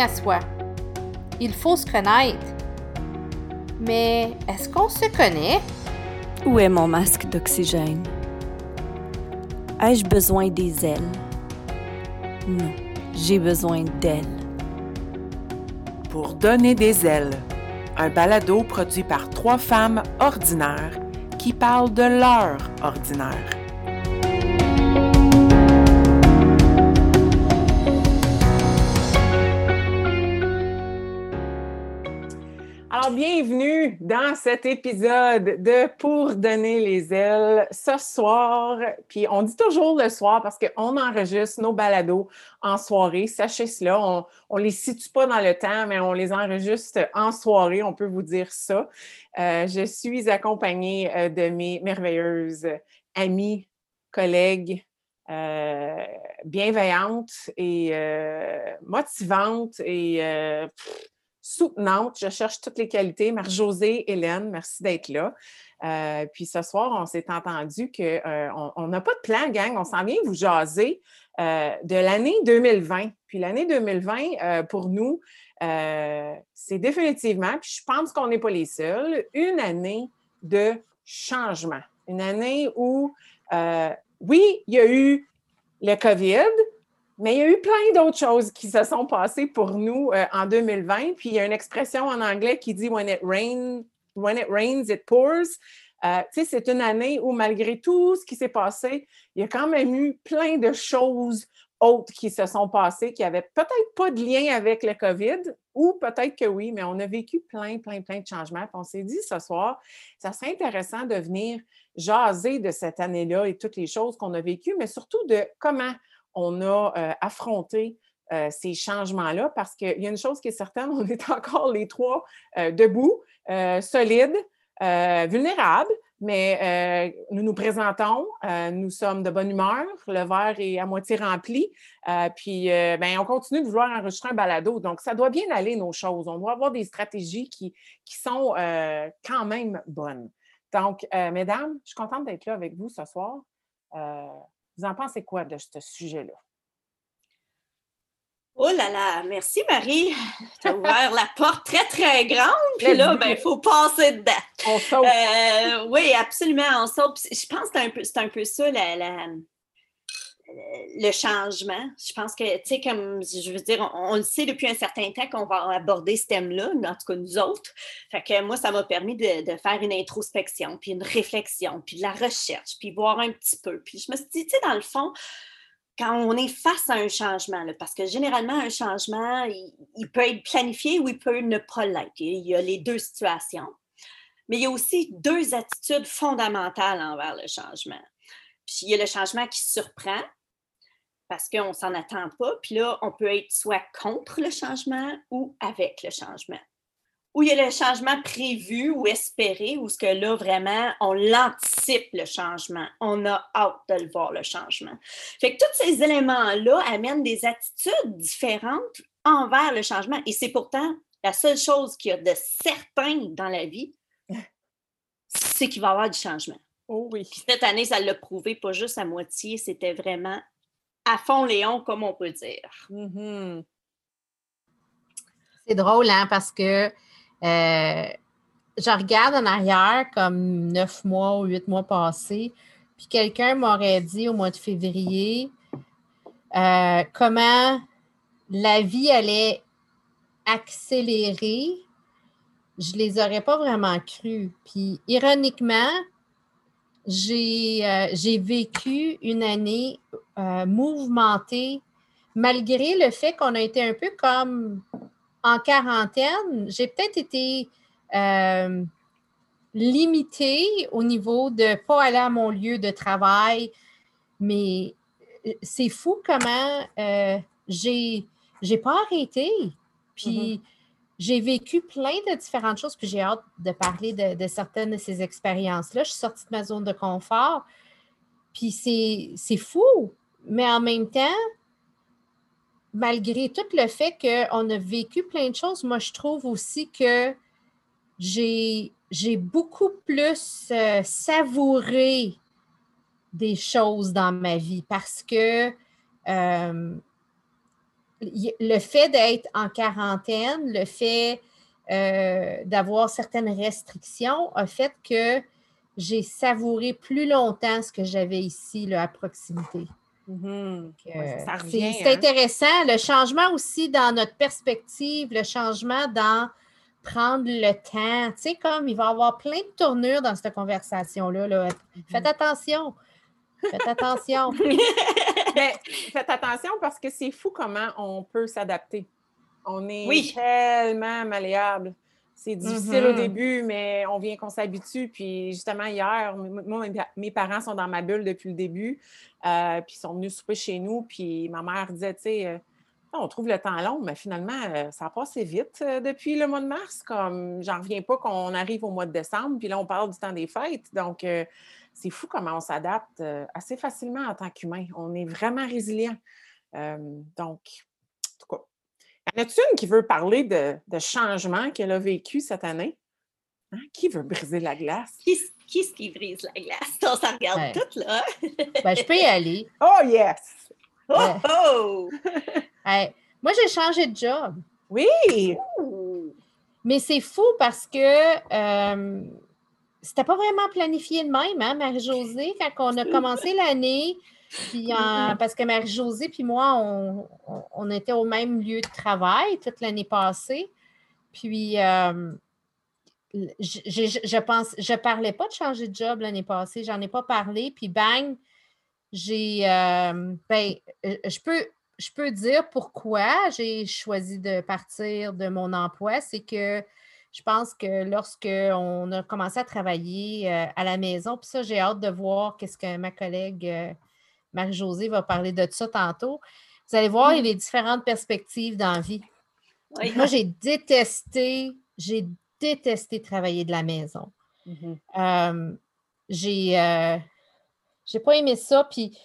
à soi. Il faut se connaître. Mais est-ce qu'on se connaît? Où est mon masque d'oxygène? Ai-je besoin des ailes? Non, j'ai besoin d'elles. Pour donner des ailes, un balado produit par trois femmes ordinaires qui parlent de leur ordinaire. Bienvenue dans cet épisode de Pour donner les ailes ce soir. Puis, on dit toujours le soir parce qu'on enregistre nos balados en soirée. Sachez cela, on ne les situe pas dans le temps, mais on les enregistre en soirée, on peut vous dire ça. Euh, je suis accompagnée euh, de mes merveilleuses amies, collègues, euh, bienveillantes et motivantes et soutenante. Je cherche toutes les qualités. Marie-Josée, Hélène, merci d'être là. Euh, puis ce soir, on s'est entendu qu'on euh, n'a pas de plan, gang. On s'en vient vous jaser euh, de l'année 2020. Puis l'année 2020, pour nous, c'est définitivement, puis je pense qu'on n'est pas les seuls, une année de changement. Une année où, oui, il y a eu le COVID, mais il y a eu plein d'autres choses qui se sont passées pour nous euh, en 2020. Puis il y a une expression en anglais qui dit When it, rain, when it rains, it pours. Euh, c'est une année où, malgré tout ce qui s'est passé, il y a quand même eu plein de choses autres qui se sont passées qui n'avaient peut-être pas de lien avec le COVID, ou peut-être que oui, mais on a vécu plein, plein, plein de changements. Puis on s'est dit ce soir, ça serait intéressant de venir jaser de cette année-là et toutes les choses qu'on a vécues, mais surtout de comment on a euh, affronté euh, ces changements-là parce qu'il y a une chose qui est certaine, on est encore les trois euh, debout, solides, vulnérables, mais nous nous présentons, nous sommes de bonne humeur, le verre est à moitié rempli, puis ben, on continue de vouloir enregistrer un balado. Donc, ça doit bien aller, nos choses. On doit avoir des stratégies qui, qui sont quand même bonnes. Donc, mesdames, je suis contente d'être là avec vous ce soir. Vous en pensez quoi de ce sujet-là? Oh là là, merci Marie. Tu as ouvert la porte très, très grande. Puis là, il ben, faut passer dedans. On saute. Euh, oui, absolument, on saute. Je pense que c'est un peu, un peu ça la, le changement. Je pense que, tu sais, comme je veux dire, on, le sait depuis un certain temps qu'on va aborder ce thème-là, en tout cas nous autres. Fait que moi, ça m'a permis de, faire une introspection, puis une réflexion, puis de la recherche, puis voir un petit peu. Puis je me suis dit, tu sais, dans le fond, quand on est face à un changement, parce que généralement, un changement, il, peut être planifié ou il peut ne pas l'être. Il y a les deux situations. Mais il y a aussi deux attitudes fondamentales envers le changement. Puis il y a le changement qui surprend, parce qu'on ne s'en attend pas. Puis là, on peut être soit contre le changement ou avec le changement. Ou il y a le changement prévu ou espéré, ou ce que là, vraiment, on l'anticipe, le changement. On a hâte de le voir, le changement. Fait que tous ces éléments-là amènent des attitudes différentes envers le changement. Et c'est pourtant la seule chose qu'il y a de certain dans la vie, c'est qu'il va y avoir du changement. Oh oui. cette année, ça l'a prouvé, pas juste à moitié, c'était vraiment à fond Léon, comme on peut dire. Mm-hmm. C'est drôle, hein, parce que euh, je regarde en arrière comme neuf mois ou huit mois passés, puis quelqu'un m'aurait dit au mois de février euh, comment la vie allait accélérer. Je ne les aurais pas vraiment cru. Puis, ironiquement, j'ai euh, vécu une année euh, mouvementé, malgré le fait qu'on a été un peu comme en quarantaine. J'ai peut-être été euh, limitée au niveau de ne pas aller à mon lieu de travail, mais c'est fou comment j'ai j'ai pas arrêté. Puis mm-hmm. J'ai vécu plein de différentes choses, puis j'ai hâte de parler de, certaines de ces expériences-là. Je suis sortie de ma zone de confort. Puis c'est fou mais en même temps, malgré tout le fait qu'on a vécu plein de choses, moi, je trouve aussi que j'ai, beaucoup plus euh, savouré des choses dans ma vie parce que euh, le fait d'être en quarantaine, le fait euh, d'avoir certaines restrictions a fait que j'ai savouré plus longtemps ce que j'avais ici là, à proximité. Mhm. Donc, Ouais, euh, c'est hein. intéressant. Le changement aussi dans notre perspective, le changement dans prendre le temps. Tu sais, comme il va y avoir plein de tournures dans cette conversation-là. là. Faites attention. Faites attention. Faites attention parce que c'est fou comment on peut s'adapter. On est Oui. tellement malléable. C'est difficile au Mhm. début, mais on vient qu'on s'habitue. Puis justement, hier, moi, mes- parents sont dans ma bulle depuis le début. euh, puis ils sont venus souper chez nous. Puis ma mère disait, tu sais, euh, on trouve le temps long, mais finalement, euh, ça a passé vite depuis le mois de mars. Comme j'en reviens pas qu'on arrive au mois de décembre. Puis là, on parle du temps des fêtes. Donc, c'est fou comment on s'adapte euh, assez facilement en tant qu'humain. On est vraiment résilient. Euh, donc, en tout cas, y en a-t-il une qui veut parler de, de changement qu'elle a vécu cette année? Hein? Qui veut briser la glace? Qui, qui est-ce qui brise la glace? On s'en regarde Ouais. toutes, là. Ben, je peux y aller. Oh yes! Oh, Ouais. oh! Hey, moi, j'ai changé de job. Oui! Ouh. Mais c'est fou parce que euh, c'était pas vraiment planifié de même, hein, Marie-Josée, quand on a commencé l'année. Puis parce que Marie-Josée puis moi, on, on- était au même lieu de travail toute l'année passée. Puis euh, je, je, je pense, je parlais pas de changer de job l'année passée, j'en ai pas parlé. Puis bang, j'ai euh, ben, euh, je peux, je peux dire pourquoi j'ai choisi de partir de mon emploi. C'est que je pense que lorsque on a commencé à travailler euh, à la maison, puis ça, j'ai hâte de voir qu'est-ce que ma collègue euh, Marie-Josée va parler de ça tantôt. Vous allez voir, il y a les différentes perspectives dans la vie. Oui. Moi, j'ai détesté, j'ai détesté travailler de la maison. Euh, j'ai j'ai pas aimé ça, puis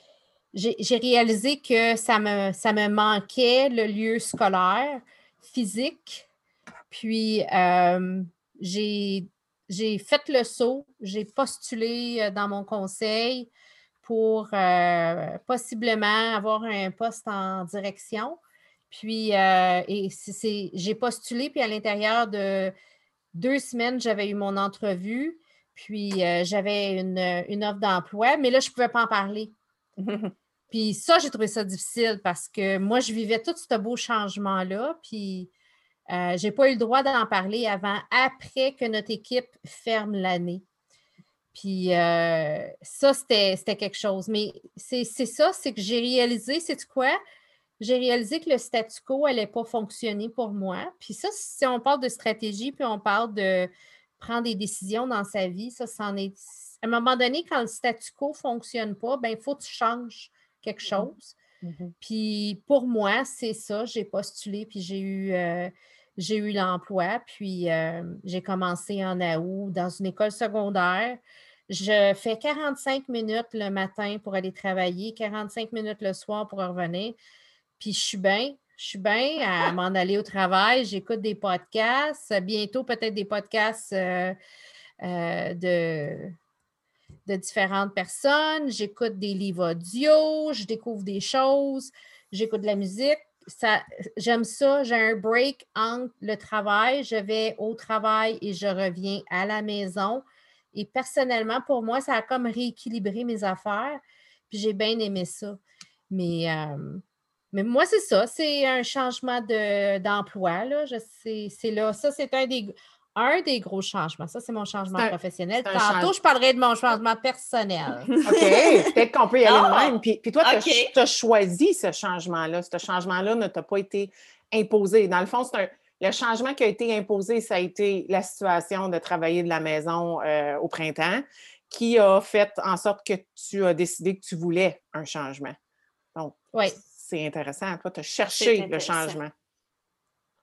j'ai j'ai réalisé que ça me, ça me manquait le lieu scolaire, physique. Puis euh, j'ai j'ai fait le saut, j'ai postulé dans mon conseil pour euh, possiblement avoir un poste en direction. Puis, euh, et c'est- c'est- j'ai postulé, puis à l'intérieur de deux semaines, j'avais eu mon entrevue, puis euh, j'avais une, une offre d'emploi, mais là, je ne pouvais pas en parler. Puis ça, j'ai trouvé ça difficile parce que moi, je vivais tout ce beau changement-là, puis euh, je n'ai pas eu le droit d'en parler avant, après que notre équipe ferme l'année. Puis euh, ça, c'était c'était quelque chose. Mais c'est c'est ça, c'est que j'ai réalisé, c'est quoi? J'ai réalisé que le statu quo n'allait pas fonctionner pour moi. Puis ça, si on parle de stratégie, puis on parle de prendre des décisions dans sa vie, ça, c'en est. À un moment donné, quand le statu quo ne fonctionne pas, ben il faut que tu changes quelque chose. Mhm. Puis pour moi, c'est ça. J'ai postulé, puis j'ai eu, euh, j'ai eu l'emploi. Puis euh, j'ai commencé en août dans une école secondaire. Je fais 45 minutes le matin pour aller travailler, 45 minutes le soir pour revenir. Puis je suis bien. Je suis bien à m'en aller au travail. J'écoute des podcasts. Bientôt, peut-être des podcasts euh, euh, de, de différentes personnes. J'écoute des livres audio. Je découvre des choses. J'écoute de la musique. J'aime ça. J'ai un break entre le travail. Je vais au travail et je reviens à la maison. Et personnellement, pour moi, ça a comme rééquilibré mes affaires. Puis j'ai bien aimé ça. Mais, euh, mais moi, c'est ça. C'est un changement de- d'emploi. là. Je sais, c'est là. Ça, c'est un des, un des gros changements. Ça, c'est mon changement un- professionnel. Tantôt, change- je parlerai de mon changement personnel. OK, peut-être qu'on peut y aller de Ah! même. Puis, puis toi, tu as, choisi ce changement-là. Ce changement-là ne t'a pas été imposé. Dans le fond, c'est un, le changement qui a été imposé, ça a été la situation de travailler de la maison euh, au printemps qui a fait en sorte que tu as décidé que tu voulais un changement. Donc, Oui, c'est intéressant. Toi, tu as cherché le changement.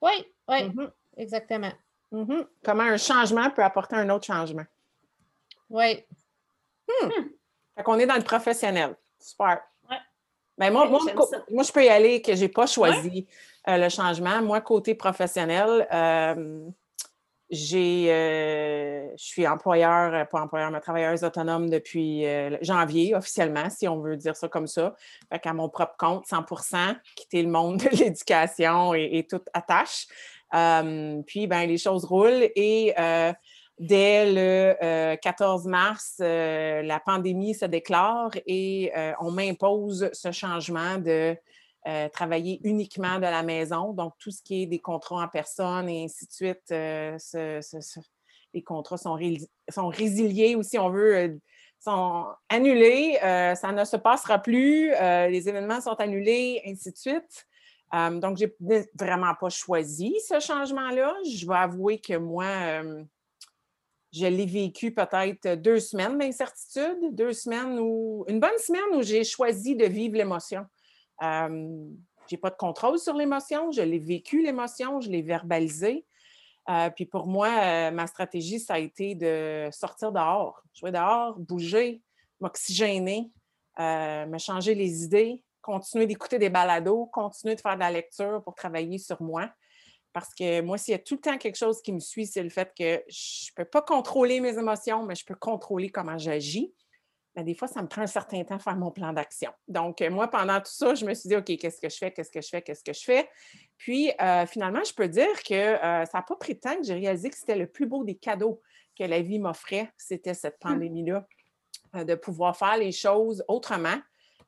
oui, oui, Mhm, exactement. Mhm. Comment un changement peut apporter un autre changement? Oui. Fait qu'on est dans le professionnel. Super. Ouais. Ben moi, moi, moi, je peux y aller que je n'ai pas choisi euh, le changement. Moi, côté professionnel, euh, j'ai, euh, je suis employeur, pas employeur, mais travailleuse autonome depuis janvier officiellement, si on veut dire ça comme ça. Fait qu'à mon propre compte, 100% quitter le monde de l'éducation et, toute attache. Puis, ben, les choses roulent et dès le 14 mars, la pandémie se déclare et on m'impose ce changement de euh, travailler uniquement de la maison. Donc, tout ce qui est des contrats en personne et ainsi de suite, euh, les contrats sont, sont, résiliés ou si on veut, euh, sont annulés. ça ne se passera plus. les événements sont annulés, ainsi de suite. Donc, je n'ai vraiment pas choisi ce changement-là. Je vais avouer que moi, je l'ai vécu peut-être deux semaines d'incertitude, deux semaines ou une bonne semaine où j'ai choisi de vivre l'émotion. Euh, je n'ai pas de contrôle sur l'émotion, je l'ai vécu l'émotion, je l'ai verbalisé. Euh, puis pour moi, euh, ma stratégie, ça a été de sortir dehors, jouer dehors, bouger, m'oxygéner, me changer les idées, continuer d'écouter des balados, continuer de faire de la lecture pour travailler sur moi. Parce que moi, s'il y a tout le temps quelque chose qui me suit, c'est le fait que je ne peux pas contrôler mes émotions, mais je peux contrôler comment j'agis. Ben, des fois, ça me prend un certain temps à faire mon plan d'action. Donc, euh, moi, pendant tout ça, je me suis dit, OK, qu'est-ce que je fais, qu'est-ce que je fais, qu'est-ce que je fais? Puis, euh, finalement, je peux dire que euh, ça n'a pas pris de temps que j'ai réalisé que c'était le plus beau des cadeaux que la vie m'offrait, c'était cette mmh. pandémie-là, de pouvoir faire les choses autrement,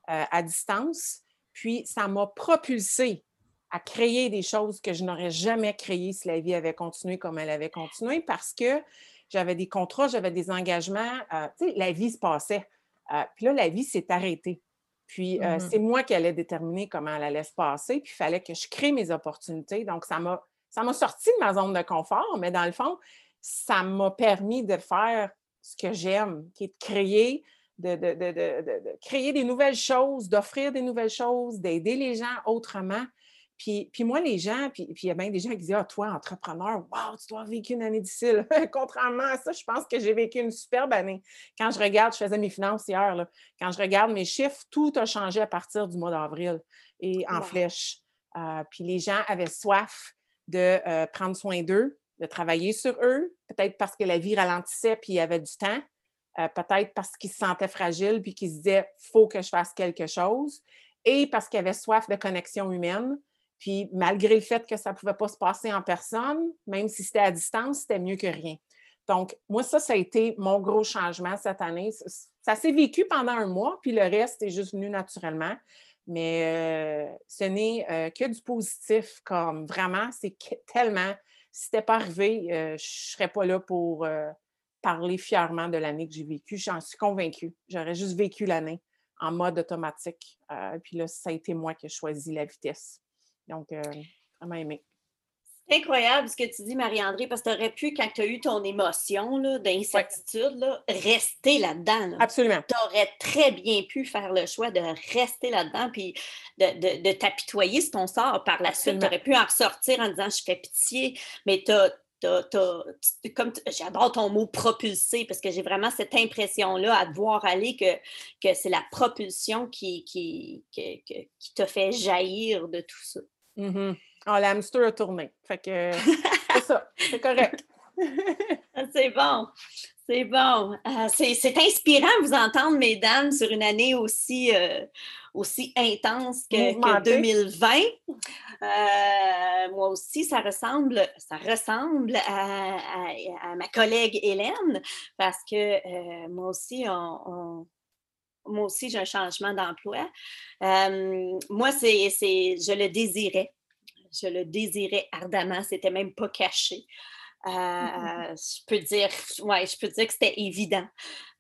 à distance. Puis, ça m'a propulsé à créer des choses que je n'aurais jamais créées si la vie avait continué comme elle avait continué parce que j'avais des contrats, j'avais des engagements. tu sais, la vie se passait. Euh, puis là, la vie s'est arrêtée. Puis euh, mmh c'est moi qui allais déterminer comment elle allait se passer. Puis il fallait que je crée mes opportunités. Donc, ça m'a, ça m'a sorti de ma zone de confort, mais dans le fond, ça m'a permis de faire ce que j'aime, qui est de créer, de, de créer des nouvelles choses, d'offrir des nouvelles choses, d'aider les gens autrement. Puis, moi, les gens, puis, il y a bien des gens qui disent Ah, toi, entrepreneur, wow, tu dois avoir vécu une année difficile. Contrairement à ça, je pense que j'ai vécu une superbe année. Quand je regarde, je faisais mes finances hier, là, quand je regarde mes chiffres, tout a changé à partir du mois d'avril et en flèche. Euh, puis les gens avaient soif de euh, prendre soin d'eux, de travailler sur eux, peut-être parce que la vie ralentissait puis il y avait du temps. Euh, peut-être parce qu'ils se sentaient fragiles puis qu'ils se disaient faut que je fasse quelque chose, et parce qu'ils avaient soif de connexion humaine. Puis malgré le fait que ça ne pouvait pas se passer en personne, même si c'était à distance, c'était mieux que rien. Donc, moi, ça, ça a été mon gros changement cette année. Ça, s'est vécu pendant un mois, puis le reste est juste venu naturellement. Mais euh, ce n'est euh, que du positif, comme vraiment, c'est tellement, si ce n'était pas arrivé, je ne serais pas là pour parler fièrement de l'année que j'ai vécue. J'en suis convaincue. J'aurais juste vécu l'année en mode automatique. puis là, ça a été moi qui ai choisi la vitesse. Donc, euh, vraiment aimé. C'est incroyable ce que tu dis, Marie-André, parce que tu aurais pu, quand tu as eu ton émotion d'incertitude, rester là-dedans. Absolument. Tu aurais très bien pu faire le choix de rester là-dedans puis de, t'apitoyer sur ton sort. Par la suite, tu aurais pu en ressortir en disant Je fais pitié, mais tu as comme j'adore ton mot propulser parce que j'ai vraiment cette impression-là à te voir aller que, que c'est la propulsion qui, qui, qui, qui t'a fait jaillir de tout ça. Mm-hmm. Ah, l'hamster a tourné. Fait que c'est ça, c'est correct. Ah, c'est bon. C'est bon. Euh, c'est inspirant de vous entendre, mesdames, sur une année aussi, euh, aussi intense que, 2020. Euh, moi aussi, ça ressemble, ça ressemble à, ma collègue Hélène, parce que moi aussi, on moi aussi, j'ai un changement d'emploi. moi, c'est, je le désirais. Je le désirais ardemment. C'était même pas caché. Mmh je peux dire, ouais, je peux dire que c'était évident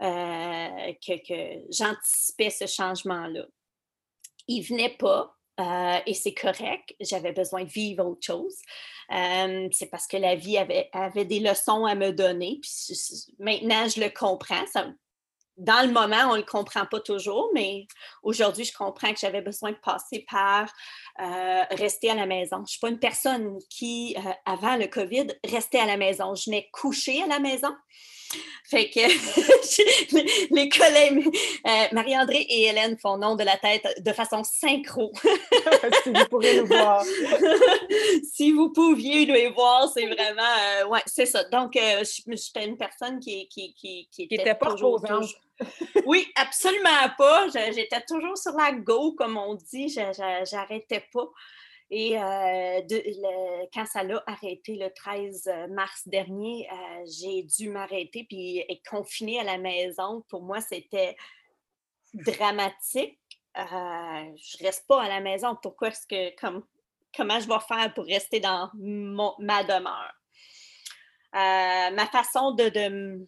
que, j'anticipais ce changement-là. Il venait pas, et c'est correct, j'avais besoin de vivre autre chose. c'est parce que la vie avait, avait, des leçons à me donner. Puis maintenant, je le comprends. Dans le moment, on ne le comprend pas toujours, mais aujourd'hui, je comprends que j'avais besoin de passer par euh, rester à la maison. Je ne suis pas une personne qui, euh, avant le COVID, restait à la maison. Je venais coucher à la maison. Fait que les collègues, euh, Marie-André et Hélène font nom de la tête de façon synchro. si vous pourriez nous voir. si vous pouviez nous voir, c'est vraiment. Euh, ouais, c'est ça. Donc, euh, j'étais une personne qui, qui, qui, qui était, pas toujours, Oui, absolument pas. J'étais toujours sur la go, comme on dit. J'arrêtais pas. Et euh, quand ça l'a arrêté le 13 euh, mars dernier, euh, j'ai dû m'arrêter puis être confinée à la maison. Pour moi, c'était dramatique. je ne reste pas à la maison. Pourquoi est-ce que, comme, comment je vais faire pour rester dans ma demeure? ma façon de, de,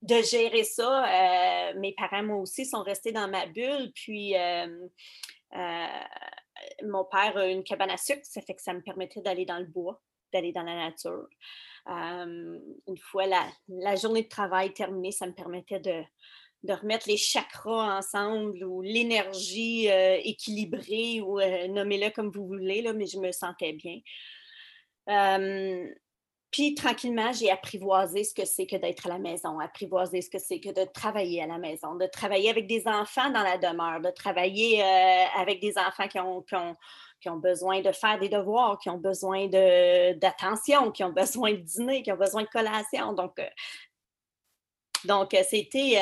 de gérer ça, mes parents, moi aussi, sont restés dans ma bulle. Puis, mon père a une cabane à sucre, ça fait que ça me permettait d'aller dans le bois, d'aller dans la nature. une fois la, journée de travail terminée, ça me permettait de, remettre les chakras ensemble ou l'énergie euh, équilibrée ou euh, nommez-le comme vous voulez, là, mais je me sentais bien. Puis tranquillement, j'ai apprivoisé ce que c'est que d'être à la maison, apprivoisé ce que c'est que de travailler à la maison, de travailler avec des enfants dans la demeure, de travailler euh, avec des enfants qui ont, qui, ont, besoin de faire des devoirs, qui ont besoin d'attention, qui ont besoin de dîner, qui ont besoin de collation. Donc, euh, donc euh, c'était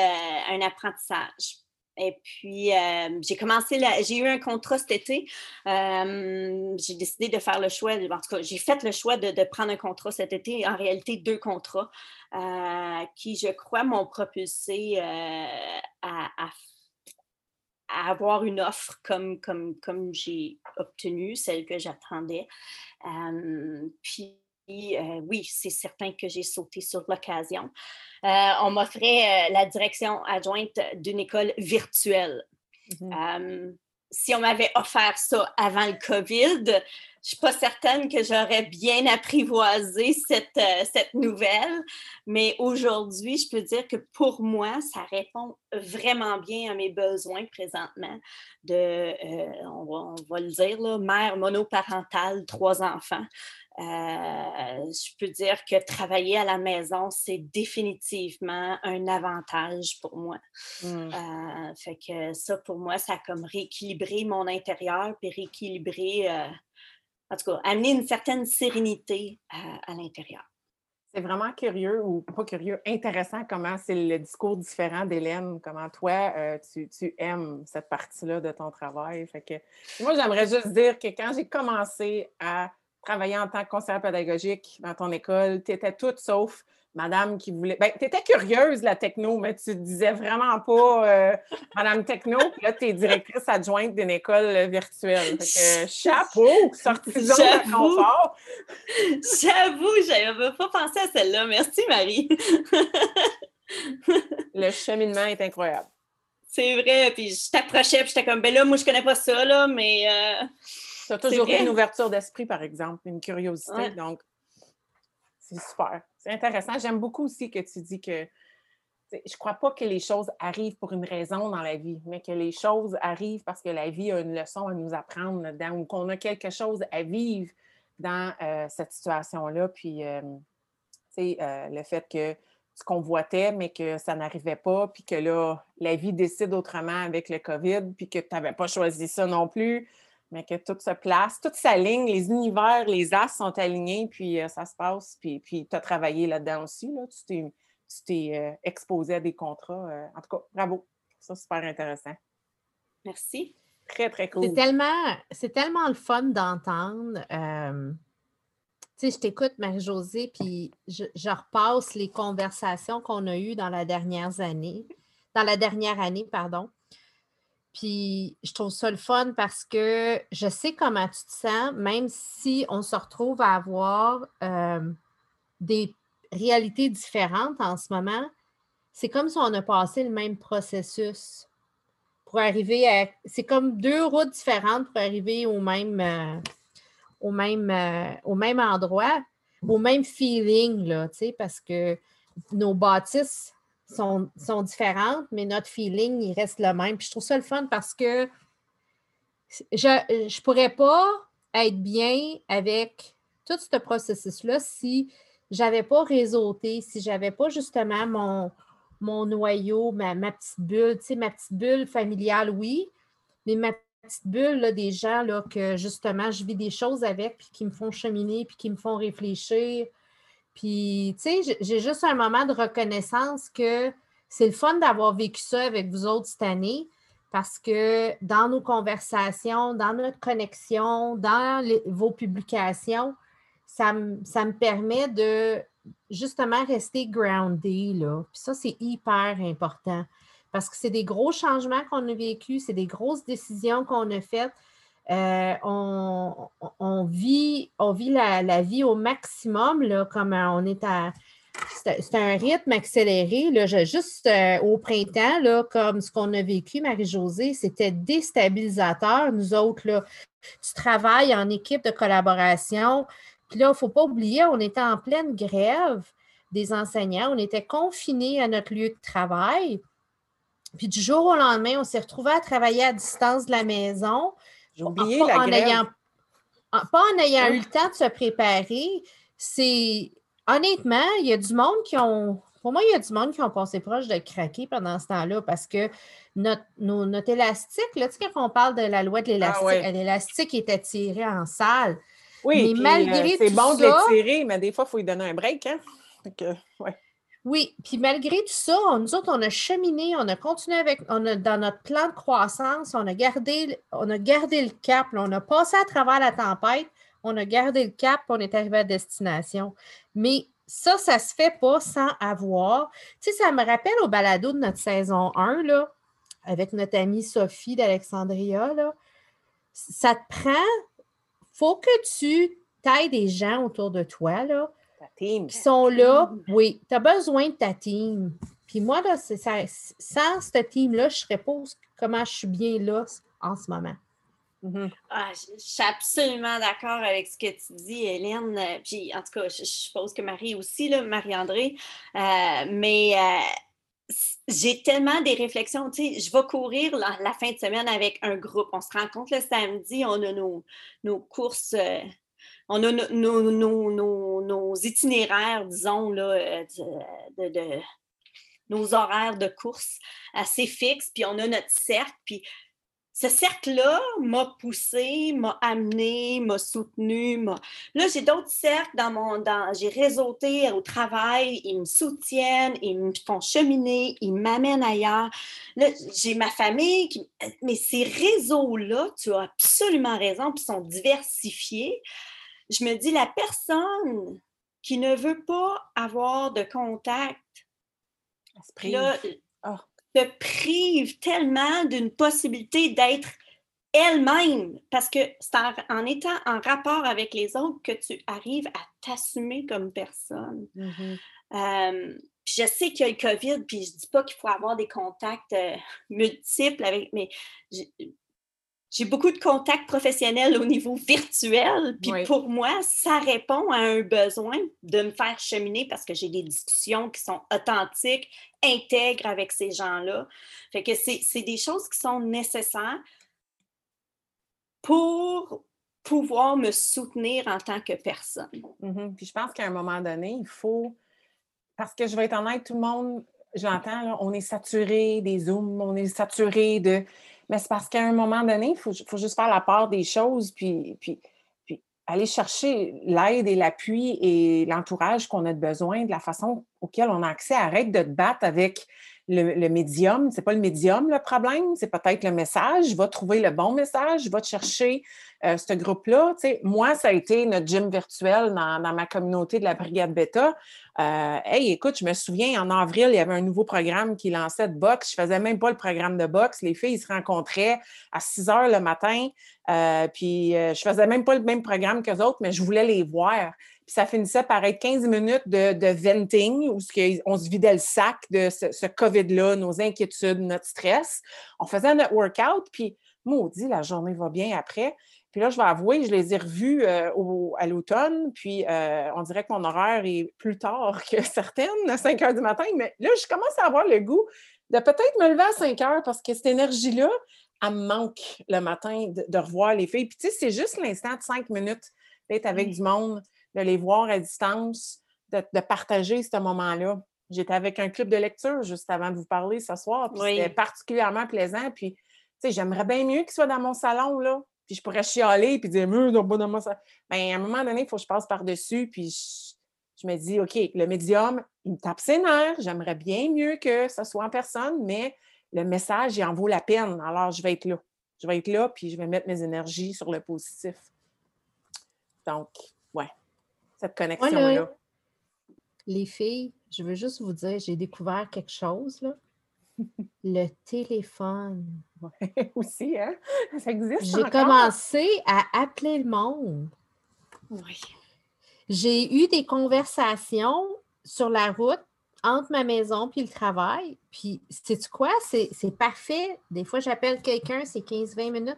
un apprentissage. Et puis, euh, j'ai commencé, j'ai eu un contrat cet été. Euh, j'ai décidé de faire le choix, en tout cas, j'ai fait le choix de, prendre un contrat cet été, en réalité deux contrats, euh, qui, je crois, m'ont propulsé à, avoir une offre comme, comme, comme j'ai obtenu, celle que j'attendais. puis, oui, c'est certain que j'ai sauté sur l'occasion. on m'offrait la direction adjointe d'une école virtuelle. Mmh si on m'avait offert ça avant le COVID, je ne suis pas certaine que j'aurais bien apprivoisé cette, cette nouvelle, mais aujourd'hui, je peux dire que pour moi, ça répond vraiment bien à mes besoins présentement de, on, va, on, va, le dire, là, mère monoparentale, trois enfants. Euh, je peux dire que travailler à la maison, c'est définitivement un avantage pour moi. Mmh. Euh, fait que ça, pour moi, ça a comme rééquilibré mon intérieur, puis rééquilibré, euh, en tout cas, amener une certaine sérénité à, l'intérieur. C'est vraiment curieux, ou pas curieux, intéressant comment c'est le discours différent d'Hélène, comment toi, tu, tu, aimes cette partie-là de ton travail. Fait que, moi, j'aimerais juste dire que quand j'ai commencé à travailler en tant que conseillère pédagogique dans ton école, tu étais toute sauf madame qui voulait. Ben, tu étais curieuse, la techno, mais tu disais vraiment pas euh, madame techno. Puis là, tu es directrice adjointe d'une école virtuelle. Fait que, chapeau, sortie de confort. J'avoue, j'avais pas pensé à celle-là. Merci, Marie. Le cheminement est incroyable. C'est vrai. Puis je t'approchais, puis j'étais comme, ben là, moi, je connais pas ça, là, mais. Euh, tu as toujours une ouverture d'esprit, par exemple, une curiosité. Donc, c'est super. C'est intéressant. J'aime beaucoup aussi que tu dis que je ne crois pas que les choses arrivent pour une raison dans la vie, mais que les choses arrivent parce que la vie a une leçon à nous apprendre dedans ou qu'on a quelque chose à vivre dans euh, cette situation-là. Puis, euh, tu sais, euh, le fait que tu convoitais, mais que ça n'arrivait pas, puis que là, la vie décide autrement avec le COVID, puis que tu n'avais pas choisi ça non plus mais que tout se place, tout s'aligne, les univers, les as sont alignés, puis euh, ça se passe, puis, puis tu as travaillé là-dedans aussi, là, tu t'es, euh, exposé à des contrats. Euh, en tout cas, bravo, ça super intéressant. Merci. Très, très cool. C'est tellement, c'est tellement le fun d'entendre. tu sais, je t'écoute, Marie-Josée, puis je, je, repasse les conversations qu'on a eues dans la dernière année, dans la dernière année, pardon. Puis je trouve ça le fun parce que je sais comment tu te sens, même si on se retrouve à avoir des réalités différentes en ce moment. C'est comme si on a passé le même processus pour arriver à. C'est comme deux routes différentes pour arriver au même, euh, au même, euh, au même endroit, au même feeling, là, parce que nos bâtisses sont, différentes, mais notre feeling, il reste le même. Puis je trouve ça le fun parce que je ne pourrais pas être bien avec tout ce processus-là si j'avais pas réseauté, si j'avais pas justement mon, mon noyau, ma, petite bulle, tu sais, ma petite bulle familiale, oui, mais ma petite bulle là, des gens là, que justement je vis des choses avec, puis qui me font cheminer, puis qui me font réfléchir. Puis, tu sais, j'ai juste un moment de reconnaissance que c'est le fun d'avoir vécu ça avec vous autres cette année parce que dans nos conversations, dans notre connexion, dans vos publications, ça, me permet de justement rester grounded. Là. Puis ça, c'est hyper important parce que c'est des gros changements qu'on a vécus, c'est des grosses décisions qu'on a faites. Euh, on, vit, on vit la, vie au maximum, là, comme on est à. C'est un rythme accéléré. Juste euh, au printemps, comme ce qu'on a vécu, Marie-Josée, c'était déstabilisateur. Nous autres, là, tu travailles en équipe de collaboration. Puis là, il ne faut pas oublier, on était en pleine grève des enseignants. On était confinés à notre lieu de travail. Puis du jour au lendemain, on s'est retrouvés à travailler à distance de la maison. J'ai oublié la en Ayant, pas en ayant eu le temps de se préparer. C'est honnêtement, il y a du monde qui ont. Pour moi, il y a du monde qui ont passé proche de craquer pendant ce temps-là parce que notre, notre élastique, là, tu sais, quand on parle de la loi de ah l'élastique, l'élastique était tiré en salle. Oui, mais malgré euh, c'est bon de l'étirer, mais des fois, il faut lui donner un break. Hein? ouais. Oui, puis malgré tout ça, nous autres, on a cheminé, on a continué avec, on a, dans notre plan de croissance, on a gardé, on a gardé le cap, on a passé à travers la tempête, on a gardé le cap, on est arrivé à destination. Mais ça, ça se fait pas sans avoir. Tu sais, ça me rappelle au balado de notre saison 1, là, avec notre amie Sophie d'Alexandria, là. Ça te prend, faut que tu tailles des gens autour de toi, là, qui sont là, oui, tu as besoin de ta team. Puis moi, là, ça, sans cette team-là, je serais pas comment je suis bien là en ce moment. Mm-hmm. Ah, je, suis absolument d'accord avec ce que tu dis, Hélène. Puis, en tout cas, je, suppose que Marie aussi, Marie-André. Euh, mais euh, j'ai tellement des réflexions. Tu sais, je vais courir la, fin de semaine avec un groupe. On se rencontre le samedi, on a nos, nos courses. Euh, on a nos, itinéraires, disons, là, euh, nos horaires de course assez fixes, puis on a notre cercle, puis ce cercle-là m'a poussé, m'a amené, m'a soutenu. Là, j'ai d'autres cercles dans mon. Dans... J'ai réseauté au travail, ils me soutiennent, ils me font cheminer, ils m'amènent ailleurs. Là, j'ai ma famille. Mais ces réseaux-là, tu as absolument raison, puis sont diversifiés je me dis, la personne qui ne veut pas avoir de contact, là, ah. se prive tellement d'une possibilité d'être elle-même, parce que c'est en, étant en rapport avec les autres que tu arrives à t'assumer comme personne. Mm-hmm. Euh, je sais qu'il y a le COVID, puis je ne dis pas qu'il faut avoir des contacts euh, multiples avec, mais j'ai beaucoup de contacts professionnels au niveau virtuel. Puis pour moi, ça répond à un besoin de me faire cheminer parce que j'ai des discussions qui sont authentiques, intègres avec ces gens-là. Fait que c'est des choses qui sont nécessaires pour pouvoir me soutenir en tant que personne. Mm-hmm. Puis je pense qu'à un moment donné, il faut, parce que je vais être honnête, tout le monde, j'entends, on est saturé des Zooms, on est saturé de mais c'est parce qu'à un moment donné, il faut, juste faire la part des choses, puis, aller chercher l'aide et l'appui et l'entourage qu'on a besoin de la façon auquel on a accès. Arrête de te battre avec le, le médium. Ce n'est pas le médium le problème, c'est peut-être le message. Va trouver le bon message, va te chercher euh, ce groupe-là. Moi, ça a été notre gym virtuel dans, ma communauté de la Brigade Beta. Euh, hey, écoute, je me souviens, en avril, il y avait un nouveau programme qui lançait de boxe. Je ne faisais même pas le programme de boxe. Les filles, se rencontraient à 6 heures le matin. Euh, puis je ne faisais même pas le même programme qu'eux autres, mais je voulais les voir. Puis ça finissait par être 15 minutes de, de venting, où on se vidait le sac de ce, ce COVID-là, nos inquiétudes, notre stress. On faisait notre workout, puis maudit, la journée va bien après. Puis là, je vais avouer, je les ai revus euh, à l'automne, puis euh, on dirait que mon horaire est plus tard que certaines, à 5 heures du matin. Mais là, je commence à avoir le goût de peut-être me lever à 5 heures parce que cette énergie-là, elle me manque le matin de, revoir les filles. Puis tu sais, c'est juste l'instant de 5 minutes d'être avec du monde, de les voir à distance, de, partager ce moment-là. J'étais avec un club de lecture juste avant de vous parler ce soir, puis c'était particulièrement plaisant. Puis, tu sais, j'aimerais bien mieux qu'il soit dans mon salon, là. Puis je pourrais chialer puis dire, mais non, pas dans mon salon. Bien, à un moment donné, il faut que je passe par-dessus, puis je, me dis, OK, le médium, il me tape ses nerfs. J'aimerais bien mieux que ce soit en personne, mais le message, il en vaut la peine. Alors, je vais être là. Je vais être là, puis je vais mettre mes énergies sur le positif. Donc, ouais, cette connexion-là. Les filles, je veux juste vous dire, j'ai découvert quelque chose, là. Le téléphone. Ouais, aussi, hein? Ça existe. J'ai commencé à appeler le monde. Oui. J'ai eu des conversations sur la route entre ma maison puis le travail. Puis, sais-tu quoi? C'est parfait. Des fois, j'appelle quelqu'un, c'est 15-20 minutes.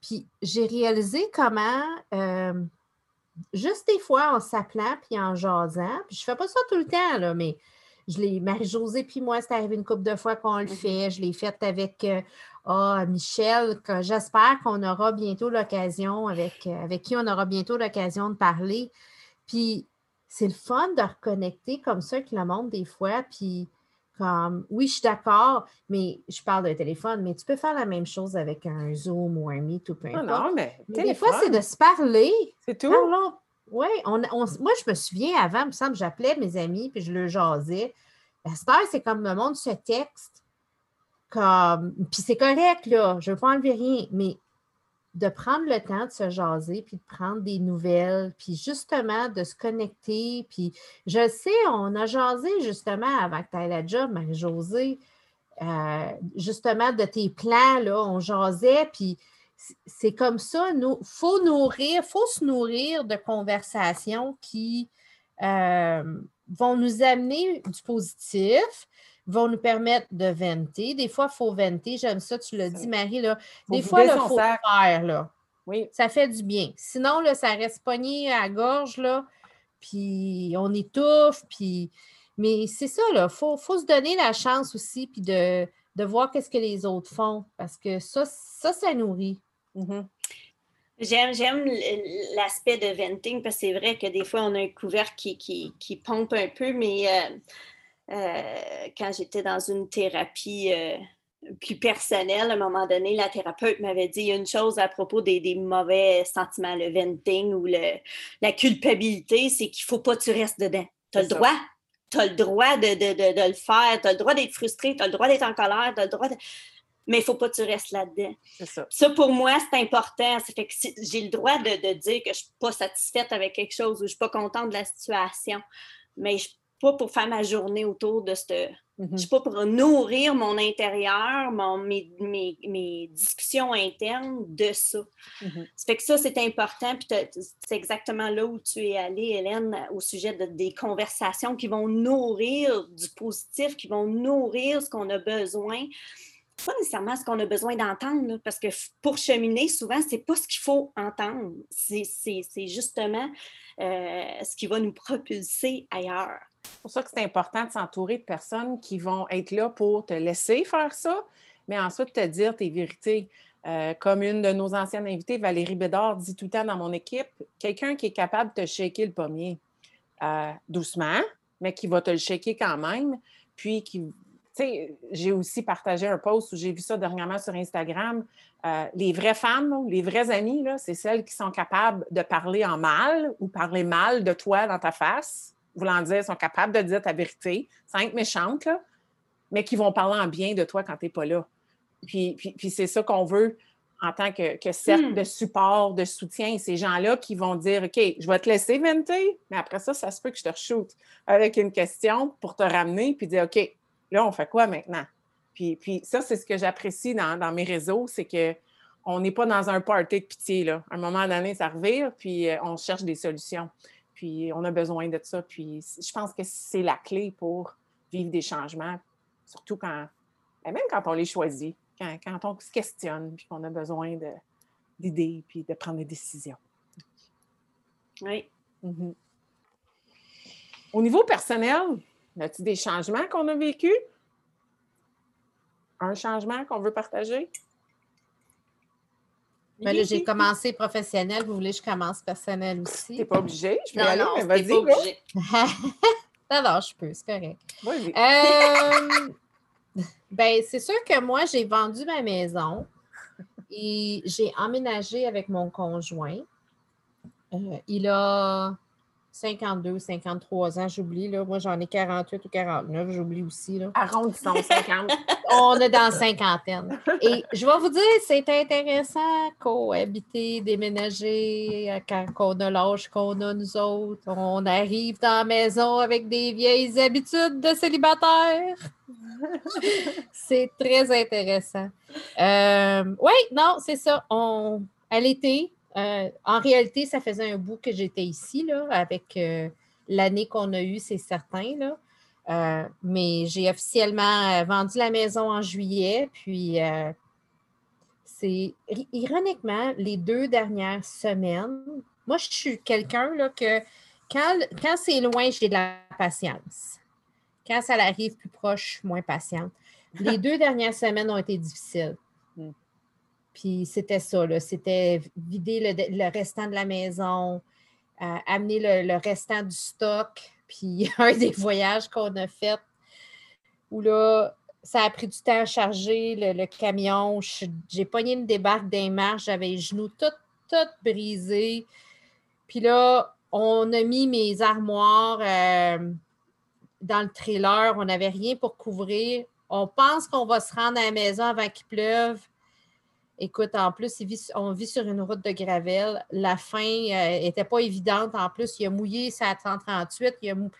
Puis, j'ai réalisé comment, euh, juste des fois, en s'appelant puis en jasant, puis je fais pas ça tout le temps, là, mais je l'ai, Marie-Josée puis moi, c'est arrivé une couple de fois qu'on le mm-hmm. fait. Je l'ai fait avec euh, ah, Michel, que j'espère qu'on aura bientôt l'occasion, avec, euh, avec qui on aura bientôt l'occasion de parler. Puis, c'est le fun de reconnecter comme ça avec le monde des fois. Puis, comme, oui, je suis d'accord, mais je parle d'un téléphone, mais tu peux faire la même chose avec un Zoom ou un Meet ou peu importe. Non, non, mais, des fois, c'est de se parler. C'est tout. Oui, moi, je me souviens avant, il me semble, j'appelais mes amis puis je le jasais. La star, c'est comme le monde se texte. Comme, puis c'est correct, là, je ne veux pas enlever rien, mais de prendre le temps de se jaser, puis de prendre des nouvelles, puis justement de se connecter. Puis je sais, on a jasé justement avant que la job, Marie-Josée, euh, justement de tes plans, là, on jasait, puis c'est comme ça, il faut nourrir, faut se nourrir de conversations qui euh, vont nous amener du positif, vont nous permettre de venter. Des fois, il faut venter. J'aime ça, tu l'as dit, Marie. Là. Des fois, il faut faire. Là. Oui. Ça fait du bien. Sinon, là, ça reste pogné à la gorge, là, puis on étouffe, puis... Mais c'est ça, il faut, se donner la chance aussi, puis de, voir qu'est-ce que les autres font, parce que ça, ça, ça nourrit. Mm-hmm. J'aime, l'aspect de venting parce que c'est vrai que des fois, on a un couvert qui, qui, pompe un peu, mais euh, euh, quand j'étais dans une thérapie euh, plus personnelle, à un moment donné, la thérapeute m'avait dit une chose à propos des, mauvais sentiments, le venting ou le, la culpabilité, c'est qu'il ne faut pas que tu restes dedans. Tu as le droit. Tu as le droit de, de, le faire, tu as le droit d'être frustré, tu as le droit d'être en colère, tu as le droit de mais il ne faut pas que tu restes là-dedans. Ça. ça. pour moi, c'est important. Ça fait que j'ai le droit de, de, dire que je ne suis pas satisfaite avec quelque chose ou je ne suis pas contente de la situation. Mais je pas pour faire ma journée autour de ce. Je ne mhm. suis pas pour nourrir mon intérieur, mon, mes, mes, mes, discussions internes de ça. Mhm. Ça fait que ça, c'est important. Puis c'est exactement là où tu es allée, Hélène, au sujet de, des conversations qui vont nourrir du positif, qui vont nourrir ce qu'on a besoin pas nécessairement ce qu'on a besoin d'entendre, parce que pour cheminer, souvent, ce n'est pas ce qu'il faut entendre. C'est justement euh, ce qui va nous propulser ailleurs. C'est pour ça que c'est important de s'entourer de personnes qui vont être là pour te laisser faire ça, mais ensuite te dire tes vérités. Euh, comme une de nos anciennes invitées, Valérie Bédard, dit tout le temps dans mon équipe, quelqu'un qui est capable de te shaker le pommier euh, doucement, mais qui va te le shaker quand même, puis qui j'ai aussi partagé un post où j'ai vu ça dernièrement sur Instagram. Euh, les vraies femmes, les vraies amies, c'est celles qui sont capables de parler en mal ou parler mal de toi dans ta face, voulant dire, sont capables de dire ta vérité, sans être méchantes, mais qui vont parler en bien de toi quand tu n'es pas là. Puis, puis, c'est ça qu'on veut en tant que, cercle hmm. de support, de soutien. Ces gens-là qui vont dire OK, je vais te laisser venter, mais après ça, ça se peut que je te avec une question pour te ramener puis dire OK, Là, on fait quoi maintenant? Puis, puis ça, c'est ce que j'apprécie dans, mes réseaux, c'est qu'on n'est pas dans un party de pitié. Là. À un moment donné, ça revire, puis euh, on cherche des solutions. Puis on a besoin de ça. Puis je pense que c'est la clé pour vivre des changements, surtout quand, ben, même quand on les choisit, quand, on se questionne, puis qu'on a besoin d'idées, puis de prendre des décisions. Oui. Mm-hmm. Au niveau personnel, a-t-il des changements qu'on a vécu? Un changement qu'on veut partager? Ben là, j'ai commencé professionnel. Vous voulez que je commence personnel aussi? T'es pas obligé, je Non, y aller, non, mais vas-y. non, je peux, c'est correct. Euh, ben, c'est sûr que moi, j'ai vendu ma maison et j'ai emménagé avec mon conjoint. Euh, il a 52, 53 ans, j'oublie. Là. Moi, j'en ai 48 ou 49, j'oublie aussi. Là. Arrondissons 50. On est dans la cinquantaine. Et je vais vous dire, c'est intéressant cohabiter, déménager euh, quand on a l'âge qu'on a nous autres. On arrive dans la maison avec des vieilles habitudes de célibataire. c'est très intéressant. oui, non, c'est ça. On, à l'été, euh, en réalité, ça faisait un bout que j'étais ici, là, avec euh, l'année qu'on a eue, c'est certain. Là. Euh, mais j'ai officiellement vendu la maison en juillet, puis c'est ironiquement les deux dernières semaines. Moi, je suis quelqu'un là, que quand, quand c'est loin, j'ai de la patience. Quand ça arrive plus proche, je suis moins patiente. Les deux dernières semaines ont été difficiles. Puis c'était ça, c'était vider le, le restant de la maison, euh, amener le, le restant du stock. Puis un des voyages qu'on a fait où là, ça a pris du temps à charger le, le camion. J'ai pogné une débarque des marches, j'avais les genoux tout, tout brisés. Puis là, on a mis mes armoires euh, dans le trailer. On n'avait rien pour couvrir. On pense qu'on va se rendre à la maison avant qu'il pleuve. Écoute, en plus, vit- on vit sur une route de gravel. La fin n'était pas évidente. En plus, il a mouillé sa 138. Il a mou-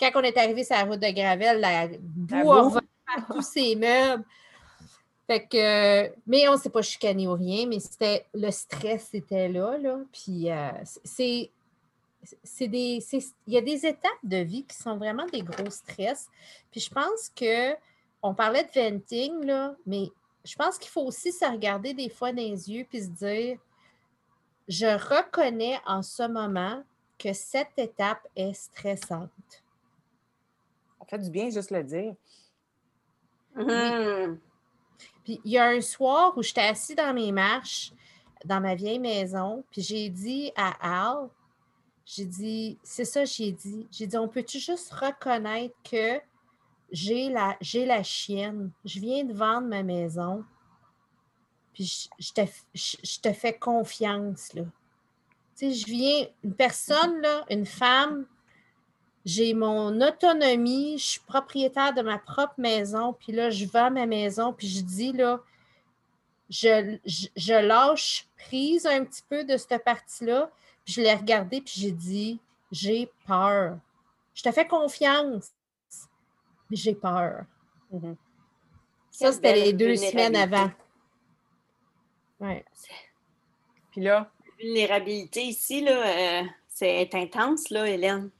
Quand on est arrivé sur la route de gravel, la boue a par tous ses meubles. Fait que, mais on ne s'est pas chicané ou rien, mais c'était le stress était là. là. Puis euh, c'est. C'est des, c'est- il y a des étapes de vie qui sont vraiment des gros stress. Puis je pense que on parlait de venting, là, mais je pense qu'il faut aussi se regarder des fois dans les yeux puis se dire je reconnais en ce moment que cette étape est stressante. Ça fait du bien juste le dire. Mhm. Puis il y a un soir où j'étais assis dans mes marches dans ma vieille maison, puis j'ai dit à Al, j'ai dit, c'est ça, j'ai dit, j'ai dit, on peut-tu juste reconnaître que j'ai la, j'ai la chienne, je viens de vendre ma maison, puis je, te, je, te fais confiance, là. Tu sais, je viens, une personne, là, une femme, j'ai mon autonomie, je suis propriétaire de ma propre maison, puis là, je vends ma maison, puis je dis, là, je, je, lâche prise un petit peu de cette partie-là, puis je l'ai regardé, puis j'ai dit, j'ai peur. Je te fais confiance, j'ai peur. Mhm. Ça, c'était les deux semaines avant. Ouais. Puis là, Vulnérabilité ici, là, euh, c'est intense, là, Hélène.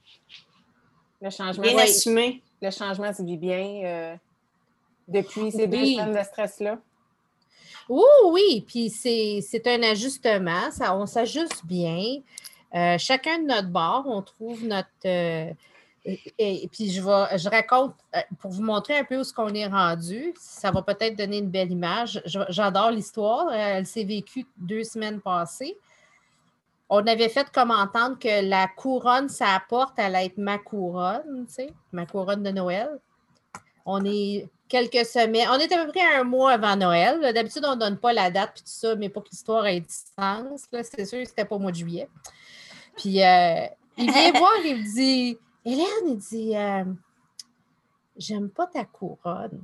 le changement, Bien assumé. le changement se vit bien euh, depuis ces deux semaines de stress-là. Oui, oui, puis c'est c'est un ajustement, ça, on s'ajuste bien. Euh, chacun de notre bord, on trouve notre. Et, puis je vais, je raconte euh, pour vous montrer un peu où ce qu'on est rendu. Ça va peut-être donner une belle image. J'adore l'histoire. euh, Elle s'est vécue deux semaines passées. On avait fait comme entendre que la couronne, ça apporte, allait être ma couronne, tu sais, ma couronne de Noël. On est quelques semaines, on est à peu près un mois avant Noël. D'habitude, on ne donne pas la date puis tout ça, mais pour que l'histoire ait du sens, c'est sûr que c'était pas au mois de juillet. Puis euh, il vient voir, il me dit Hélène, il dit euh, J'aime pas ta couronne.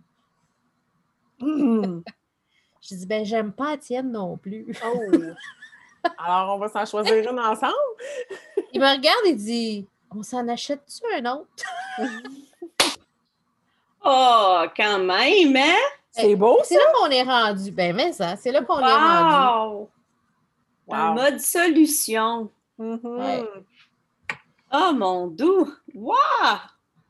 Je dis Ben, j'aime pas la tienne non plus. Oh! Alors, on va s'en choisir une ensemble. Il me regarde et dit On s'en achète-tu un autre? Oh, quand même, hein? C'est beau, C'est ça? là qu'on est rendu. Ben, mais ça, c'est là qu'on est rendu. Wow! En mode solution. Ouais. Oh, mon doux! Wow!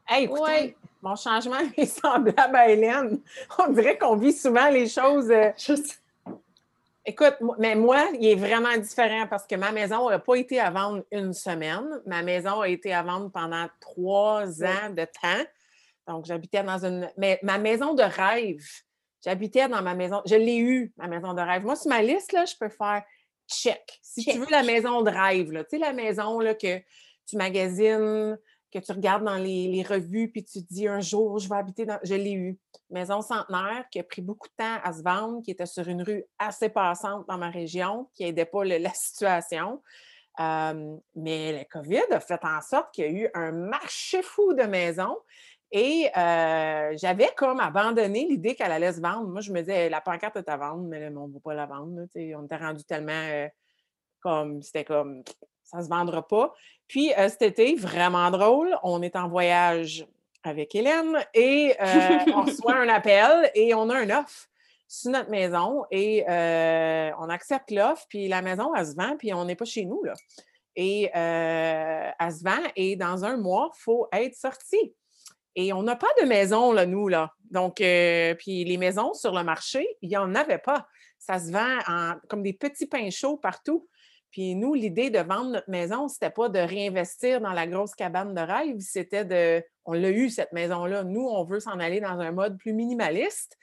Hey, écoutez, Ouais. mon changement est semblable à Hélène. On dirait qu'on vit souvent les choses. euh, Juste- Écoute, mais moi, il est vraiment différent parce que ma maison n'a pas été à vendre une semaine. Ma maison a été à vendre pendant trois ans de temps. Donc, j'habitais dans une. Mais ma maison de rêve, j'habitais dans ma maison. Je l'ai eue, ma maison de rêve. Moi, sur ma liste, là, je peux faire check. Si tu veux la maison de rêve, là, tu sais, la maison là, que tu magasines, que tu regardes dans les, revues, puis tu te dis un jour, je vais habiter dans. Je l'ai eu. Maison centenaire qui a pris beaucoup de temps à se vendre, qui était sur une rue assez passante dans ma région, qui n'aidait pas le- la situation. Euh, mais le COVID a fait en sorte qu'il y a eu un marché fou de maisons. Et euh, j'avais comme abandonné l'idée qu'elle allait se vendre. Moi, je me disais, la pancarte est à vendre, mais on ne va pas la vendre. on était rendu tellement euh, comme, c'était comme, ça ne se vendra pas. Puis euh, cet été, vraiment drôle, on est en voyage avec Hélène et euh, on reçoit un appel et on a un offre sur notre maison et euh, on accepte l'offre, puis la maison, elle se vend, puis on n'est pas chez nous, là. Et elle se vend et dans un mois, il faut être sorti. Et on n'a pas de maison, là, nous, là. Donc, puis les maisons sur le marché, il n'y en avait pas. Ça se vend en- comme des petits pains chauds partout. Puis nous, l'idée de vendre notre maison, c'était pas de réinvestir dans la grosse cabane de rêve, c'était de, on l'a eu, cette maison-là. Nous, on veut s'en aller dans un mode plus minimaliste,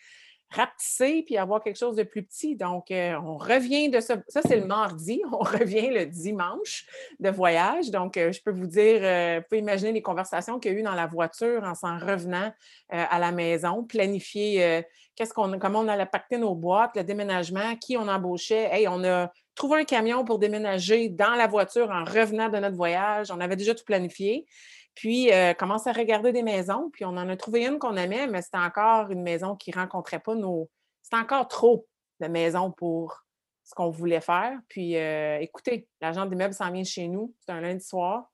rapetisser, puis avoir quelque chose de plus petit. Donc, euh, on revient de ça. Ça, c'est le mardi. On revient le dimanche de voyage. Donc, euh, je peux vous dire, euh, vous pouvez imaginer les conversations qu'il y a eu dans la voiture en s'en revenant à la maison, planifier qu'est-ce qu'on, comment on allait pacter nos boîtes, le déménagement, qui on embauchait. Hey, on a trouvé un camion pour déménager dans la voiture en revenant de notre voyage. On avait déjà tout planifié. Puis, euh, commence à regarder des maisons. Puis, on en a trouvé une qu'on aimait, mais c'était encore une maison qui ne rencontrait pas nos. C'était encore trop de maisons pour ce qu'on voulait faire. Puis, euh, écoutez, l'agent d'immeuble s'en vient chez nous. C'est un lundi soir.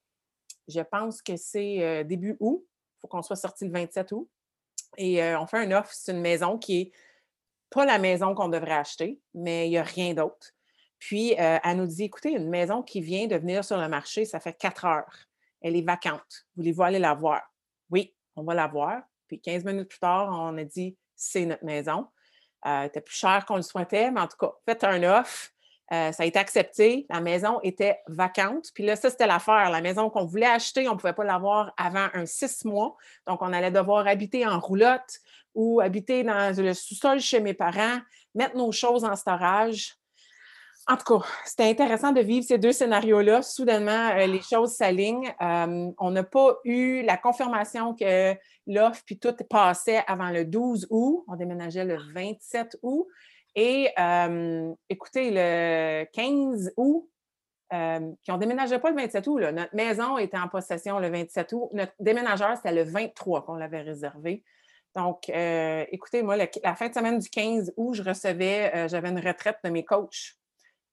Je pense que c'est euh, début août. Il faut qu'on soit sorti le 27 août. Et euh, on fait un offre. C'est une maison qui est pas la maison qu'on devrait acheter, mais il n'y a rien d'autre. Puis, euh, elle nous dit écoutez, une maison qui vient de venir sur le marché, ça fait quatre heures. Elle est vacante. Voulez-vous aller la voir? Oui, on va la voir. Puis 15 minutes plus tard, on a dit c'est notre maison. Euh, elle était plus cher qu'on le souhaitait, mais en tout cas, faites un offre. Euh, ça a été accepté. La maison était vacante. Puis là, ça, c'était l'affaire. La maison qu'on voulait acheter, on ne pouvait pas l'avoir avant un six mois. Donc, on allait devoir habiter en roulotte ou habiter dans le sous-sol chez mes parents, mettre nos choses en storage. En tout cas, c'était intéressant de vivre ces deux scénarios-là. Soudainement, euh, les choses s'alignent. Euh, on n'a pas eu la confirmation que l'offre puis tout passait avant le 12 août. On déménageait le 27 août. Et euh, écoutez, le 15 août, euh, puis on ne déménageait pas le 27 août. là. Notre maison était en possession le 27 août. Notre déménageur, c'était le 23 qu'on l'avait réservé. Donc, euh, écoutez, moi, le- la fin de semaine du 15 août, je recevais, euh, j'avais une retraite de mes coachs.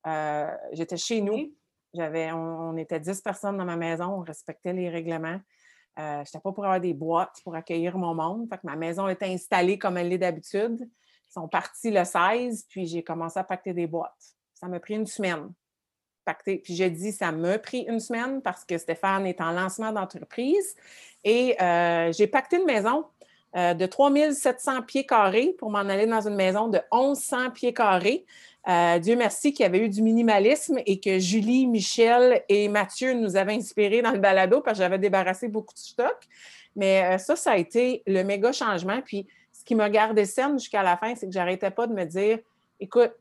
Euh, J'étais chez nous. J'avais, on, on était 10 personnes dans ma maison, on respectait les règlements. Je n'étais pas pour avoir des boîtes pour accueillir mon monde. Fait que ma maison était installée comme elle l'est d'habitude. Ils sont partis le 16, puis j'ai commencé à pacter des boîtes. Ça m'a pris une semaine. Pacter. Puis j'ai dit, ça m'a pris une semaine parce que Stéphane est en lancement d'entreprise. Et euh, j'ai pacté une maison euh, de 3700 pieds carrés pour m'en aller dans une maison de 1100 pieds carrés. Euh, Dieu merci qu'il y avait eu du minimalisme et que Julie, Michel et Mathieu nous avaient inspirés dans le balado parce que j'avais débarrassé beaucoup de stock. Mais euh, ça, ça a été le méga changement. Puis ce qui m'a gardé saine jusqu'à la fin, c'est que j'arrêtais pas de me dire écoute,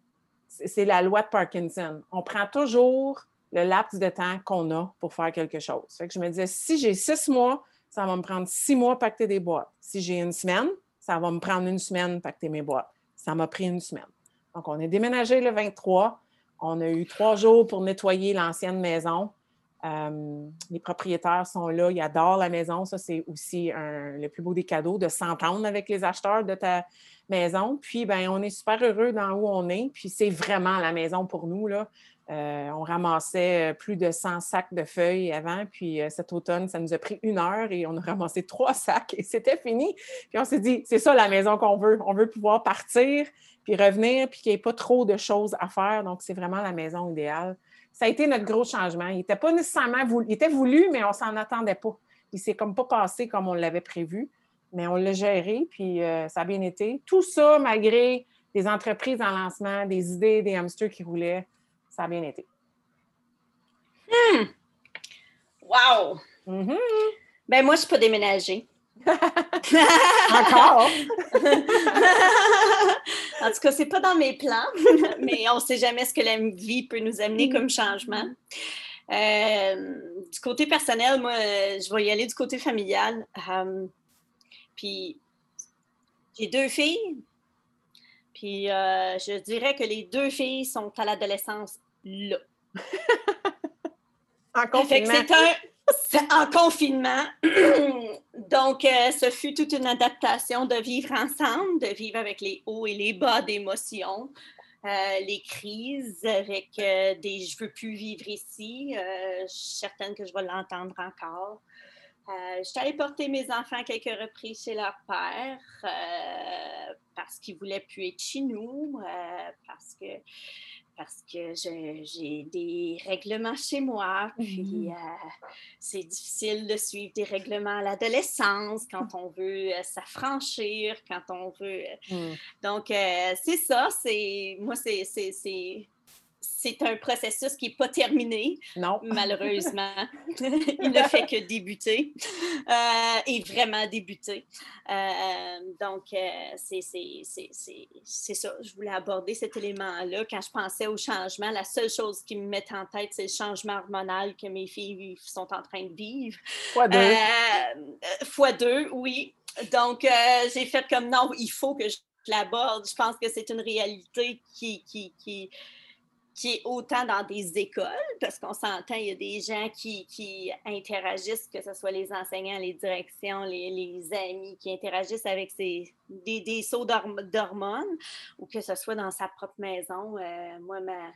c'est la loi de Parkinson. On prend toujours le laps de temps qu'on a pour faire quelque chose. Je me disais, si j'ai six mois, ça va me prendre six mois pacter des boîtes. Si j'ai une semaine, ça va me prendre une semaine pacter mes boîtes. Ça m'a pris une semaine. Donc, on est déménagé le 23. On a eu trois jours pour nettoyer l'ancienne maison. Les propriétaires sont là, ils adorent la maison. Ça, c'est aussi le plus beau des cadeaux de s'entendre avec les acheteurs de ta maison. Puis, ben, on est super heureux dans où on est. Puis, c'est vraiment la maison pour nous. Là. Euh, on ramassait euh, plus de 100 sacs de feuilles avant. Puis, euh, cet automne, ça nous a pris une heure et on a ramassé trois sacs et c'était fini. Puis, on s'est dit, c'est ça la maison qu'on veut. On veut pouvoir partir puis revenir, puis qu'il n'y ait pas trop de choses à faire. Donc, c'est vraiment la maison idéale. Ça a été notre gros changement. Il n'était pas nécessairement voulu. Il était voulu, mais on ne s'en attendait pas. Il s'est comme pas passé comme on l'avait prévu, mais on l'a géré, puis euh, ça a bien été. Tout ça, malgré des entreprises en lancement, des idées, des hamsters qui roulaient, ça a bien été. Wow! Mhm. Ben, moi, je ne suis pas déménagée. Encore? En tout cas, c'est pas dans mes plans, mais on ne sait jamais ce que la vie peut nous amener comme changement. Euh, du côté personnel, moi, je vais y aller du côté familial. Euh, puis, j'ai deux filles. Puis, euh, je dirais que les deux filles sont à l'adolescence là. en confinement. C'est en confinement. Donc, euh, ce fut toute une adaptation de vivre ensemble, de vivre avec les hauts et les bas d'émotions, euh, les crises, avec euh, des je veux plus vivre ici. je suis certaine que je vais l'entendre encore. je suis allée porter mes enfants quelques reprises chez leur père parce qu'ils voulaient plus être chez nous, parce que parce que j'ai des règlements chez moi, puis mmh euh, c'est difficile de suivre des règlements à l'adolescence quand on veut euh, s'affranchir, quand on veut. Euh, mmh. Donc, c'est ça, c'est. Moi, c'est c'est un processus qui n'est pas terminé, non. malheureusement. Il ne fait que débuter euh, et vraiment débuter. Euh, donc, euh, c'est ça. Je voulais aborder cet élément-là. Quand je pensais au changement, la seule chose qui me met en tête, c'est le changement hormonal que mes filles sont en train de vivre. Fois deux. fois deux, oui. Donc, j'ai fait comme non, il faut que je l'aborde. Je pense que c'est une réalité qui, qui, qui qui est autant dans des écoles, parce qu'on s'entend, il y a des gens qui, interagissent, que ce soit les enseignants, les directions, les, amis, qui interagissent avec des, des sauts d'hormones, ou que ce soit dans sa propre maison. Euh, moi, ma,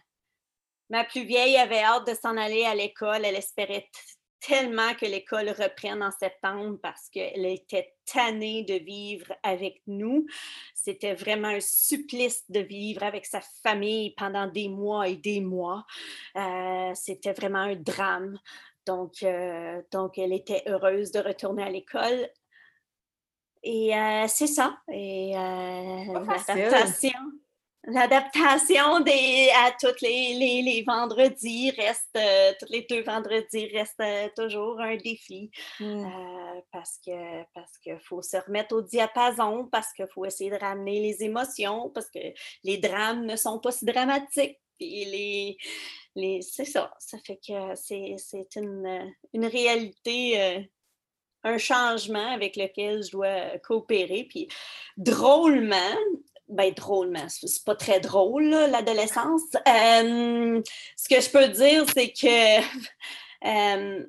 ma plus vieille avait hâte de s'en aller à l'école. Elle espérait tellement que l'école reprenne en septembre parce qu'elle était tannée de vivre avec nous. C'était vraiment un supplice de vivre avec sa famille pendant des mois et des mois. Euh, c'était vraiment un drame. Donc, euh, donc, elle était heureuse de retourner à l'école. Et euh, c'est ça. Et l'adaptation L'adaptation des, à tous les, les, vendredis reste, euh, tous les deux vendredis reste euh, toujours un défi euh, parce que parce qu'il faut se remettre au diapason, parce qu'il faut essayer de ramener les émotions, parce que les drames ne sont pas si dramatiques. Et les, les, c'est ça, ça fait que c'est, une, une réalité un changement avec lequel je dois coopérer. Puis drôlement, ben, drôlement, c'est pas très drôle, l'adolescence. ce que je peux dire, c'est que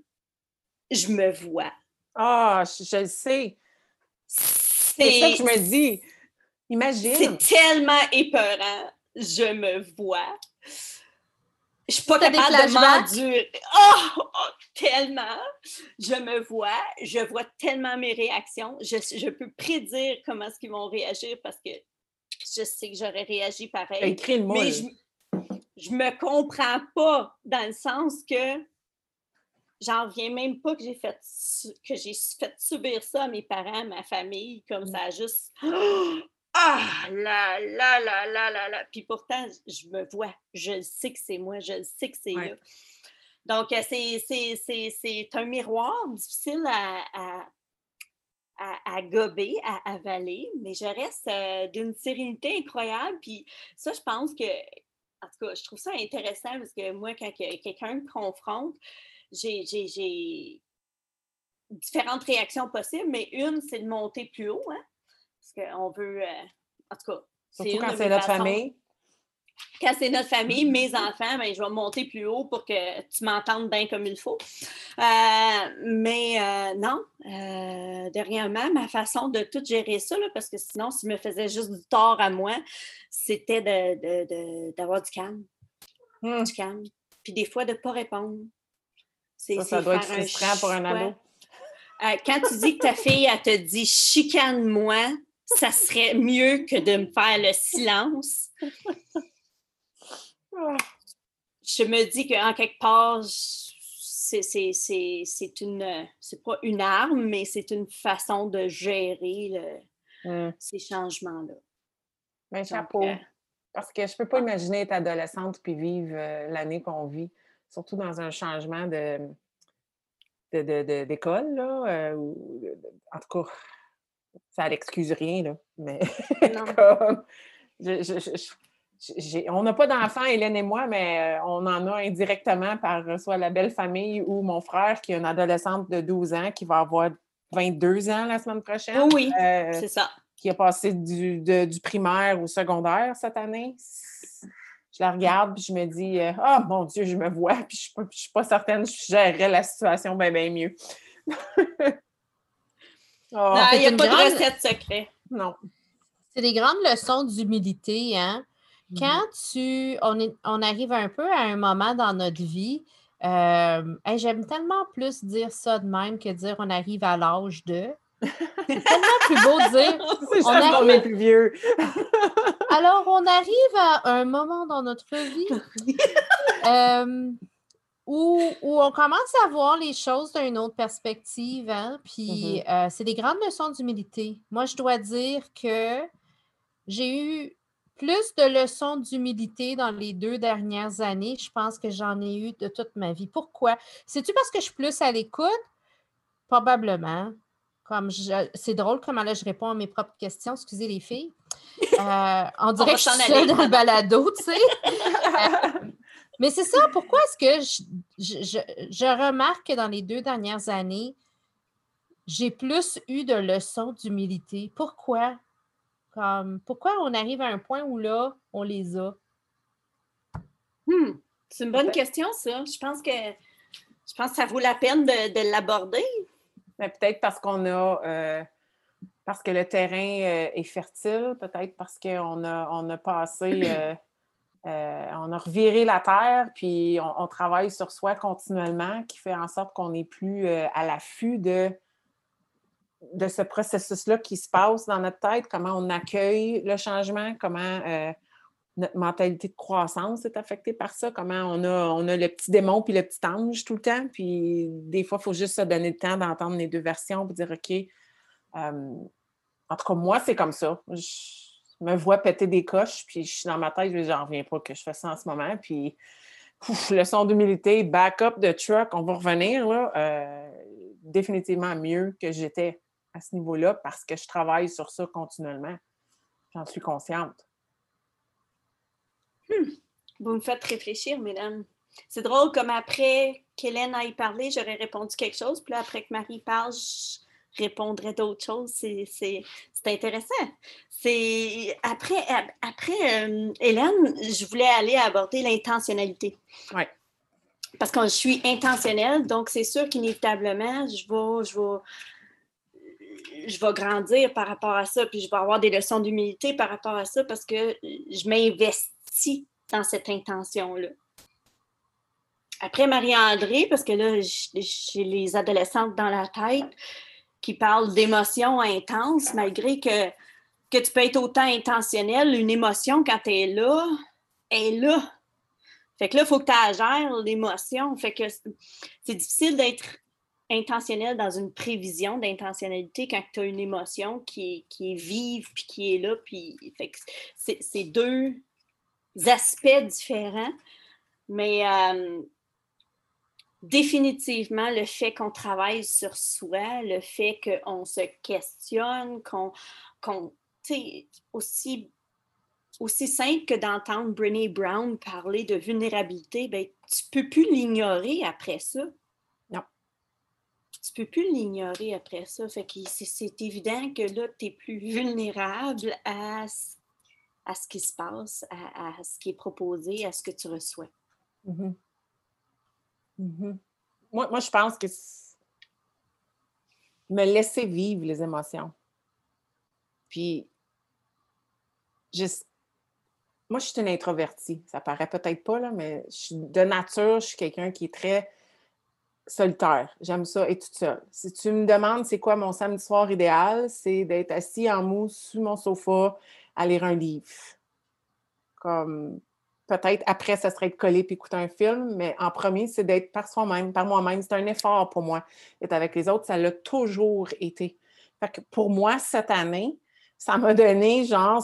je me vois. Ah, je, le sais. C'est ça que je me dis. Imagine. C'est tellement épeurant. Je me vois. Je suis pas capable de m'endurer. Oh, oh, tellement. Je me vois. Je vois tellement mes réactions. Je, je peux prédire comment est-ce qu'ils vont réagir parce que je sais que j'aurais réagi pareil. Écris le mot. Mais je, je me comprends pas dans le sens que j'en reviens même pas que j'ai fait que j'ai fait subir ça à mes parents, à ma famille, comme mm. ça juste Ah là là là là là là. Puis pourtant, je me vois, je sais que c'est moi, je sais que c'est là. Donc, euh, c'est un miroir difficile à, à, gober, à avaler, mais je reste euh, d'une sérénité incroyable. Puis ça, je pense que, en tout cas, je trouve ça intéressant parce que moi, quand quelqu'un me confronte, j'ai différentes réactions possibles, mais une, c'est de monter plus haut, hein, parce qu'on veut, euh, en tout cas, Surtout quand c'est notre famille quand c'est notre famille, mes enfants, ben, je vais monter plus haut pour que tu m'entendes bien comme il faut. Euh, mais euh, non, euh, dernièrement, ma façon de tout gérer ça, parce que sinon, s'il me faisait juste du tort à moi, c'était d'avoir du calme. Hmm. Du calme. Puis des fois, de ne pas répondre. Ça, ça doit être frustrant pour un ado. quand tu dis que ta fille, elle te dit chicane-moi, ça serait mieux que de me faire le silence. Je me dis qu'en quelque part, c'est une, c'est pas une arme, mais c'est une façon de gérer mmh. ces changements-là. Ben, chapeau. Euh, Parce que je peux pas imaginer être adolescente puis vivre euh, l'année qu'on vit, surtout dans un changement de d'école, là, euh, en tout cas, ça n'excuse rien, là, mais on n'a pas d'enfants, Hélène et moi, mais euh, on en a indirectement par soit la belle famille ou mon frère qui est une adolescente de 12 ans qui va avoir 22 ans la semaine prochaine. Oui, euh, c'est ça. Qui a passé du, du, primaire au secondaire cette année. Je la regarde puis je me dis Ah mon Dieu, je me vois, puis je ne suis pas certaine que je gérerais la situation bien, bien mieux. Oh. il n'y a pas de recette secrète. Non. C'est des grandes leçons d'humilité, hein? Quand tu. On, est, on arrive un peu à un moment dans notre vie. Euh, j'aime tellement plus dire ça de même que dire on arrive à l'âge de. C'est tellement plus beau de dire. on arrive... plus vieux. Alors, on arrive à un moment dans notre vie euh, où, on commence à voir les choses d'une autre perspective. Hein? Puis, mm-hmm. euh, c'est des grandes leçons d'humilité. Moi, je dois dire que j'ai eu plus de leçons d'humilité dans les deux dernières années. Je pense que j'en ai eu de toute ma vie. Pourquoi? C'est-tu parce que je suis plus à l'écoute? Probablement. Comme c'est drôle comment là je réponds à mes propres questions. Excusez les filles. Euh, on dirait que je suis dans le balado, tu sais. Euh, mais c'est ça, pourquoi est-ce que je, remarque que dans les deux dernières années, j'ai plus eu de leçons d'humilité? Pourquoi? Comme, pourquoi on arrive à un point où là, on les a? Hmm, c'est une bonne question, ça. Je pense que je pense que ça vaut la peine de, l'aborder. Mais peut-être parce qu'on a euh, parce que le terrain euh, est fertile, peut-être parce qu'on a, on a passé euh, euh, on a reviré la terre, puis on, travaille sur soi continuellement, qui fait en sorte qu'on n'est plus euh, à l'affût de, de ce processus-là qui se passe dans notre tête, comment on accueille le changement, comment euh, notre mentalité de croissance est affectée par ça, comment on a, on a le petit démon puis le petit ange tout le temps, puis des fois, il faut juste se donner le temps d'entendre les deux versions pour dire, OK, en tout cas, moi, c'est comme ça me vois péter des coches, puis je suis dans ma tête, je j'en reviens pas que je fais ça en ce moment. Puis, ouf, leçon d'humilité, backup de truck, on va revenir, là, euh, définitivement mieux que j'étais à ce niveau-là parce que je travaille sur ça continuellement. J'en suis consciente. Hmm. Vous me faites réfléchir, mesdames. C'est drôle, comme après qu'Hélène aille parler, j'aurais répondu quelque chose, puis là, après que Marie parle, je répondrais d'autres choses. C'est intéressant. C'est après, après euh, Hélène, je voulais aller aborder l'intentionnalité. Oui. Parce que je suis intentionnelle, donc c'est sûr qu'inévitablement, je vais, je vais, je vais grandir par rapport à ça, puis je vais avoir des leçons d'humilité par rapport à ça parce que je m'investis dans cette intention-là. Après Marie-André, parce que là, j'ai les adolescentes dans la tête, qui parle d'émotions intenses, malgré que, que tu peux être autant intentionnel, une émotion, quand elle est là, elle est là. Fait que là, il faut que tu gères l'émotion. Fait que c'est difficile d'être intentionnel dans une prévision d'intentionnalité quand tu as une émotion qui, qui est vive puis qui est là. Puis, c'est deux aspects différents. Mais euh, définitivement le fait qu'on travaille sur soi, le fait qu'on se questionne, qu'on, qu'on aussi, aussi simple que d'entendre Brené Brown parler de vulnérabilité, ben, tu ne peux plus l'ignorer après ça. Tu peux plus l'ignorer après ça. Fait que c'est, évident que là, tu es plus vulnérable à, à ce qui se passe, à, ce qui est proposé, à ce que tu reçois. Mm-hmm. Mm-hmm. moi, je pense que me laisser vivre les émotions. Puis, moi, je suis une introvertie. Ça paraît peut-être pas, là, mais de nature, je suis quelqu'un qui est très solitaire. J'aime ça être toute seule. Si tu me demandes c'est quoi mon samedi soir idéal, c'est d'être assis en mousse sur mon sofa à lire un livre. Comme peut-être après, ça serait être collé puis écouter un film, mais en premier, c'est d'être par soi-même, par moi-même. C'est un effort pour moi. Être avec les autres, ça l'a toujours été. Fait que pour moi, cette année, ça m'a donné, genre,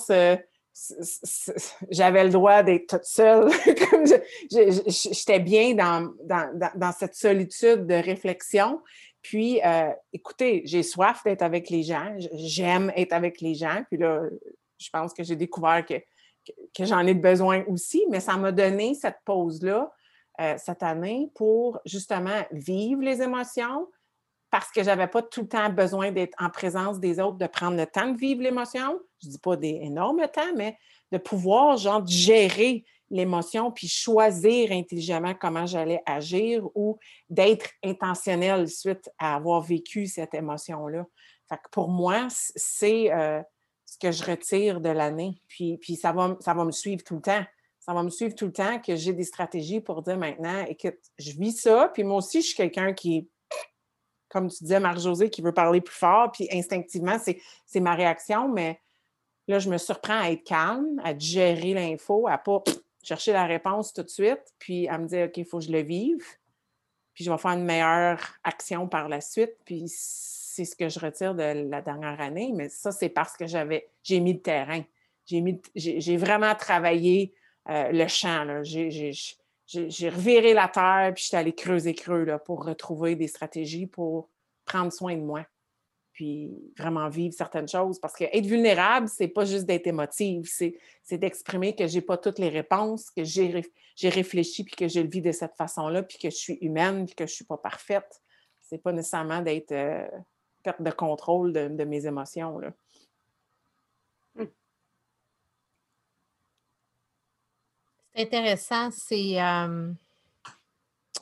j'avais le droit d'être toute seule. J'étais bien dans, dans, cette solitude de réflexion. Puis, euh, écoutez, j'ai soif d'être avec les gens. J'aime être avec les gens. Puis là, je pense que j'ai découvert que que j'en ai besoin aussi, mais ça m'a donné cette pause-là euh, cette année pour justement vivre les émotions parce que je n'avais pas tout le temps besoin d'être en présence des autres, de prendre le temps de vivre l'émotion. Je ne dis pas des énormes temps, mais de pouvoir, genre, gérer l'émotion puis choisir intelligemment comment j'allais agir ou d'être intentionnel suite à avoir vécu cette émotion-là. Fait que pour moi, c'est euh, ce que je retire de l'année. Puis, puis ça, va, ça va me suivre tout le temps. Ça va me suivre tout le temps que j'ai des stratégies pour dire maintenant, écoute, je vis ça, puis moi aussi, je suis quelqu'un qui, comme tu disais, Marc-José, qui veut parler plus fort, puis instinctivement, c'est ma réaction, mais là, je me surprends à être calme, à gérer l'info, à pas chercher la réponse tout de suite, puis à me dire, OK, il faut que je le vive, puis je vais faire une meilleure action par la suite, puis c'est ce que je retire de la dernière année, mais ça, c'est parce que j'avais, j'ai mis le terrain. J'ai, vraiment travaillé euh, le champ. J'ai, reviré la terre, puis j'étais allée creuser creux là, pour retrouver des stratégies pour prendre soin de moi puis vraiment vivre certaines choses. Parce que être vulnérable, c'est pas juste d'être émotive, c'est, d'exprimer que j'ai pas toutes les réponses, que j'ai, réfléchi, puis que je le vis de cette façon-là, puis que je suis humaine, puis que je suis pas parfaite. C'est pas nécessairement d'être euh, perte de contrôle de, mes émotions. Là. C'est intéressant. C'est. Euh, tu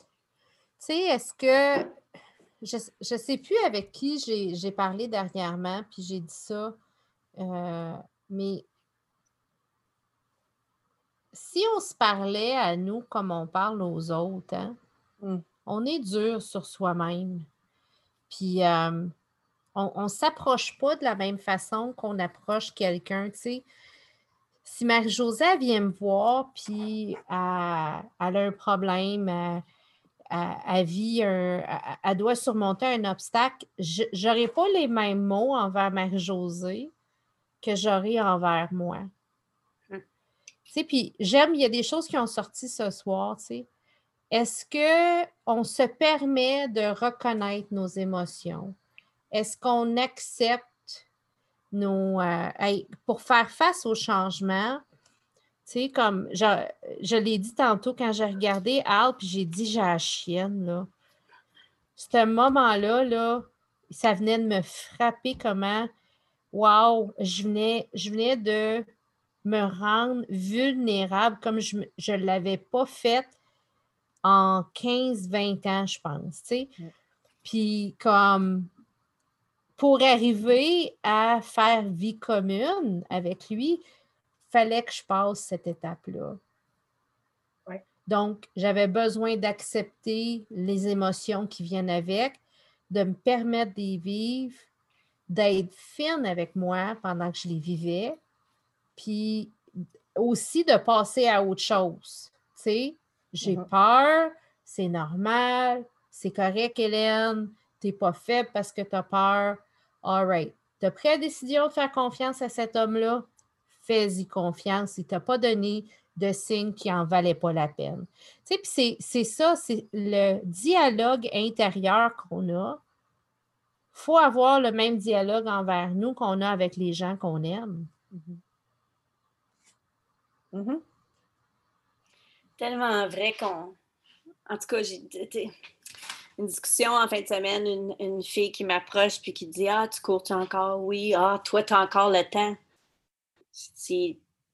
sais, est-ce que. Je ne sais plus avec qui j'ai parlé dernièrement, puis j'ai dit ça, euh, mais si on se parlait à nous comme on parle aux autres, hein, hmm. on est dur sur soi-même. Puis euh, on ne s'approche pas de la même façon qu'on approche quelqu'un. Tu sais, si Marie-Josée vient me voir, puis elle, a un problème, elle, vit elle doit surmonter un obstacle, je n'aurai pas les mêmes mots envers Marie-Josée que j'aurai envers moi. Hum. Tu sais, puis j'aime, il y a des choses qui ont sorti ce soir, tu sais. Est-ce qu'on se permet de reconnaître nos émotions? Est-ce qu'on accepte nos. Euh, pour faire face au changement, tu sais, comme je, l'ai dit tantôt quand j'ai regardé Al, puis j'ai dit j'ai la chienne, là. Ce moment-là, là, ça venait de me frapper comment, wow, je venais, je venais de me rendre vulnérable comme je ne l'avais pas fait en 15-20 ans, je pense, tu sais. Puis comme, pour arriver à faire vie commune avec lui, il fallait que je passe cette étape-là. Donc, j'avais besoin d'accepter les émotions qui viennent avec, de me permettre d'y vivre, d'être fine avec moi pendant que je les vivais, puis aussi de passer à autre chose. Tu sais, j'ai mm-hmm. peur, c'est normal, c'est correct, Hélène, tu n'es pas faible parce que tu as peur. All right. Tu as pris la décision de faire confiance à cet homme-là? Fais-y confiance. Il ne t'a pas donné de signe qui n'en valait pas la peine. Tu sais, c'est ça, c'est le dialogue intérieur qu'on a. Il faut avoir le même dialogue envers nous qu'on a avec les gens qu'on aime. Mm-hmm. Mm-hmm. Tellement vrai qu'on. En tout cas, j'ai une discussion en fin de semaine, une, fille qui m'approche puis qui dit Ah, tu cours-tu encore? Oui, ah, toi, tu as encore le temps.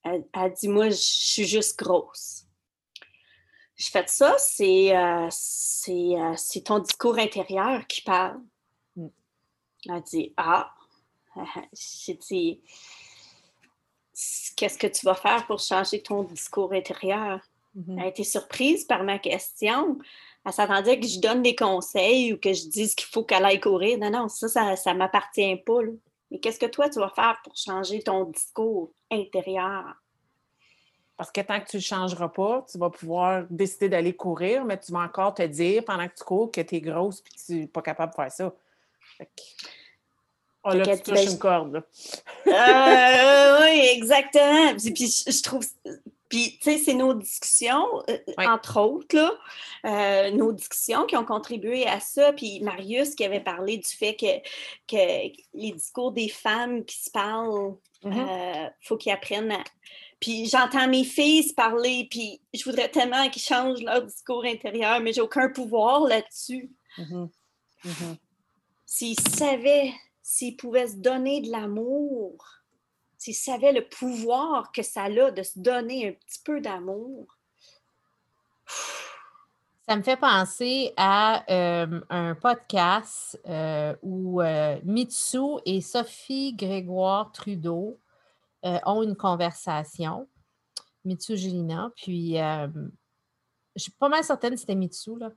Elle, elle, dit Moi, je suis juste grosse. Je fais ça, c'est euh, euh, c'est ton discours intérieur qui parle. Mm. Elle dit Ah, j'ai dit Qu'est-ce que tu vas faire pour changer ton discours intérieur? Mm-hmm. Elle a été surprise par ma question elle s'attendait que je donne des conseils ou que je dise qu'il faut qu'elle aille courir. Non, non, ça, ça ne m'appartient pas. Mais qu'est-ce que toi, tu vas faire pour changer ton discours intérieur? Parce que tant que tu ne changeras pas, tu vas pouvoir décider d'aller courir, mais tu vas encore te dire pendant que tu cours que tu es grosse et que tu n'es pas capable de faire ça. Oh là, tu touches une corde. Euh, oui, exactement. Puis, je trouve puis, tu sais, c'est nos discussions, euh, entre autres, là, euh, nos discussions qui ont contribué à ça. Puis Marius qui avait parlé du fait que, que les discours des femmes qui se parlent, il mm-hmm. euh, faut qu'ils apprennent à puis j'entends mes filles parler, puis je voudrais tellement qu'ils changent leur discours intérieur, mais j'ai aucun pouvoir là-dessus. Mhm. Mhm. S'ils savaient, s'ils pouvaient se donner de l'amour, s'ils savaient le pouvoir que ça a de se donner un petit peu d'amour. Ça me fait penser à euh, un podcast euh, où euh, Mitsu et Sophie Grégoire Trudeau ont une conversation. Mitsu Gélina, puis je suis pas mal certaine c'était Mitsu, là.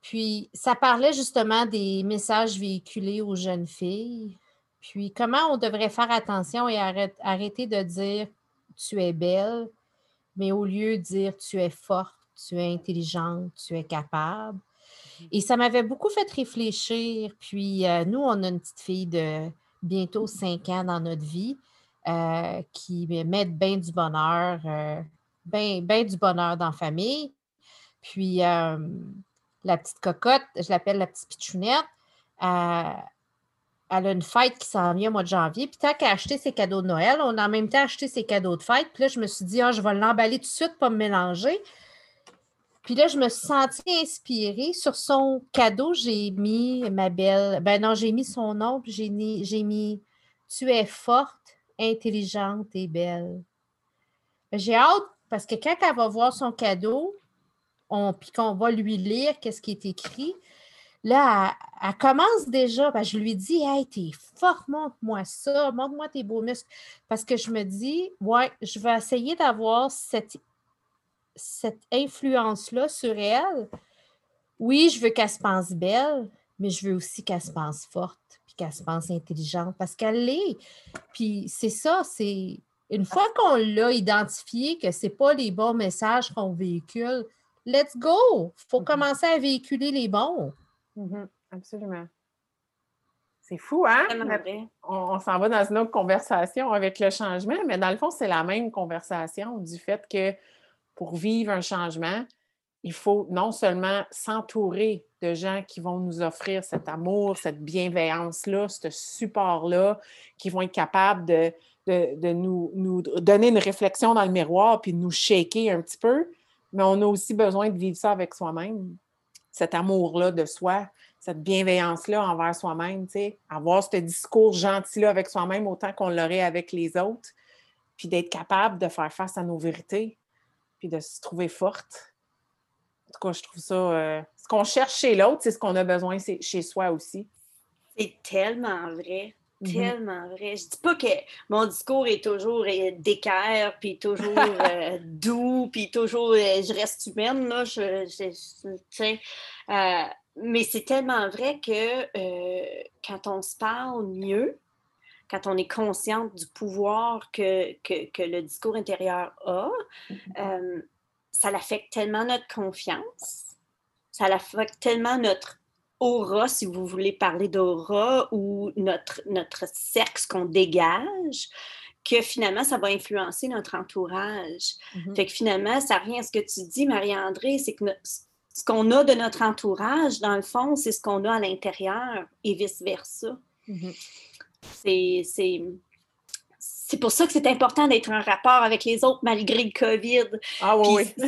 Puis ça parlait justement des messages véhiculés aux jeunes filles, puis comment on devrait faire attention et arrêter de dire tu es belle, mais au lieu de dire tu es forte tu es intelligente, tu es capable. Et ça m'avait beaucoup fait réfléchir. Puis euh, nous, on a une petite fille de bientôt cinq ans dans notre vie euh, qui met bien du bonheur, euh, bien du bonheur dans la famille. Puis la petite cocotte, je l'appelle la petite pichounette, elle a une fête qui s'en vient au mois de janvier. Puis tant qu'à acheter ses cadeaux de Noël, on a en même temps acheté ses cadeaux de fête. Puis là, je me suis dit, ah, je vais l'emballer tout de suite, pas me mélanger. Puis là, je me suis sentie inspirée. Sur son cadeau, j'ai mis ma belle. Ben non, j'ai mis son nom, puis j'ai mis, Tu es forte, intelligente et belle. J'ai hâte parce que quand elle va voir son cadeau, puis qu'on va lui lire qu'est-ce qui est écrit, là, elle, commence déjà. Ben, je lui dis Hey, t'es forte, montre-moi ça, montre-moi tes beaux muscles. Parce que je me dis Ouais, je vais essayer d'avoir cette cette influence-là sur elle, oui, je veux qu'elle se pense belle, mais je veux aussi qu'elle se pense forte, puis qu'elle se pense intelligente, parce qu'elle l'est. Puis c'est ça, c'est une fois qu'on l'a identifié que ce n'est pas les bons messages qu'on véhicule, let's go! Il faut mm-hmm. commencer à véhiculer les bons. Mm-hmm. Absolument. C'est fou, hein? On, on s'en va dans une autre conversation avec le changement, mais dans le fond, c'est la même conversation du fait que pour vivre un changement, il faut non seulement s'entourer de gens qui vont nous offrir cet amour, cette bienveillance-là, ce support-là, qui vont être capables de, de, nous, nous, donner une réflexion dans le miroir puis de nous shaker un petit peu, mais on a aussi besoin de vivre ça avec soi-même, cet amour-là de soi, cette bienveillance-là envers soi-même, avoir ce discours gentil-là avec soi-même autant qu'on l'aurait avec les autres, puis d'être capable de faire face à nos vérités, de se trouver forte. En tout cas, je trouve ça. Euh, ce qu'on cherche chez l'autre, c'est ce qu'on a besoin chez soi aussi. C'est tellement vrai. Mm-hmm. Tellement vrai. Je dis pas que mon discours est toujours euh, d'équerre, puis toujours euh, doux, puis toujours je reste humaine, là. mais c'est tellement vrai que quand on se parle mieux, quand on est consciente du pouvoir que, que, le discours intérieur a, mm-hmm. euh, ça l'affecte tellement notre confiance, ça l'affecte tellement notre aura, si vous voulez parler d'aura, ou notre, notre sexe qu'on dégage, que finalement, ça va influencer notre entourage. Mm-hmm. Fait que finalement, ça revient à ce que tu dis, Marie-André, c'est que ce qu'on a de notre entourage, dans le fond, c'est ce qu'on a à l'intérieur et vice-versa. Mm-hmm. C'est pour ça que c'est important d'être en rapport avec les autres malgré le COVID. Ah oui, oui.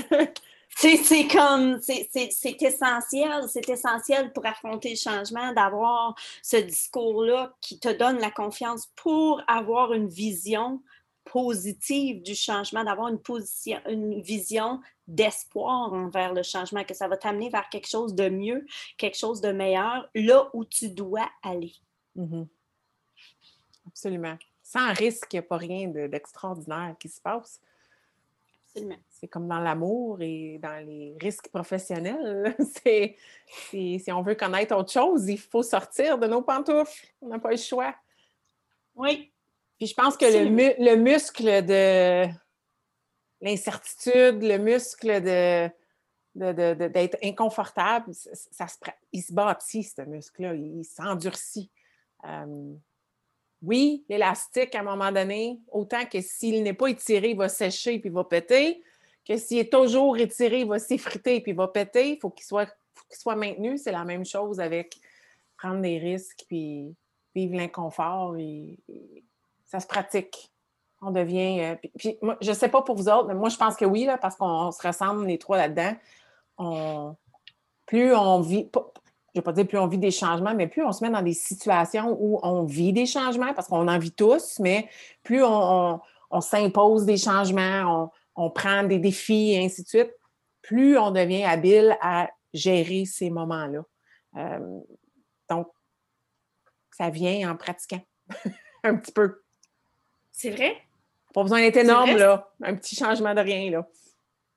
C'est comme, c'est essentiel, c'est essentiel pour affronter le changement d'avoir ce discours-là qui te donne la confiance pour avoir une vision positive du changement, d'avoir une, position, une vision d'espoir envers le changement, que ça va t'amener vers quelque chose de mieux, quelque chose de meilleur, là où tu dois aller. Mm-hmm. Absolument. Sans risque, il n'y a pas rien d'extraordinaire qui se passe. Absolument. C'est comme dans l'amour et dans les risques professionnels. C'est, si on veut connaître autre chose, il faut sortir de nos pantoufles. On n'a pas le choix. Oui. Puis je pense que le, muscle de l'incertitude, le muscle de, d'être inconfortable, ça, se, il se bâtit, ce muscle-là, il, s'endurcit. Euh, oui, l'élastique, à un moment donné, autant que s'il n'est pas étiré, il va sécher puis il va péter, que s'il est toujours étiré, il va s'effriter puis il va péter, il faut qu'il soit, soit maintenu. C'est la même chose avec prendre des risques puis vivre l'inconfort. Et, ça se pratique. On devient. euh, puis, moi, je ne sais pas pour vous autres, mais moi, je pense que oui, là, parce qu'on se ressemble les trois là-dedans. Plus on vit. Je ne vais pas dire plus on vit des changements, mais plus on se met dans des situations où on vit des changements, parce qu'on en vit tous, mais plus on, on- on s'impose des changements, on, on prend des défis et ainsi de suite, plus on devient habile à gérer ces moments-là. Euh, donc, ça vient en pratiquant un petit peu. C'est vrai? Pas besoin d'être énorme, là. Un petit changement de rien, là.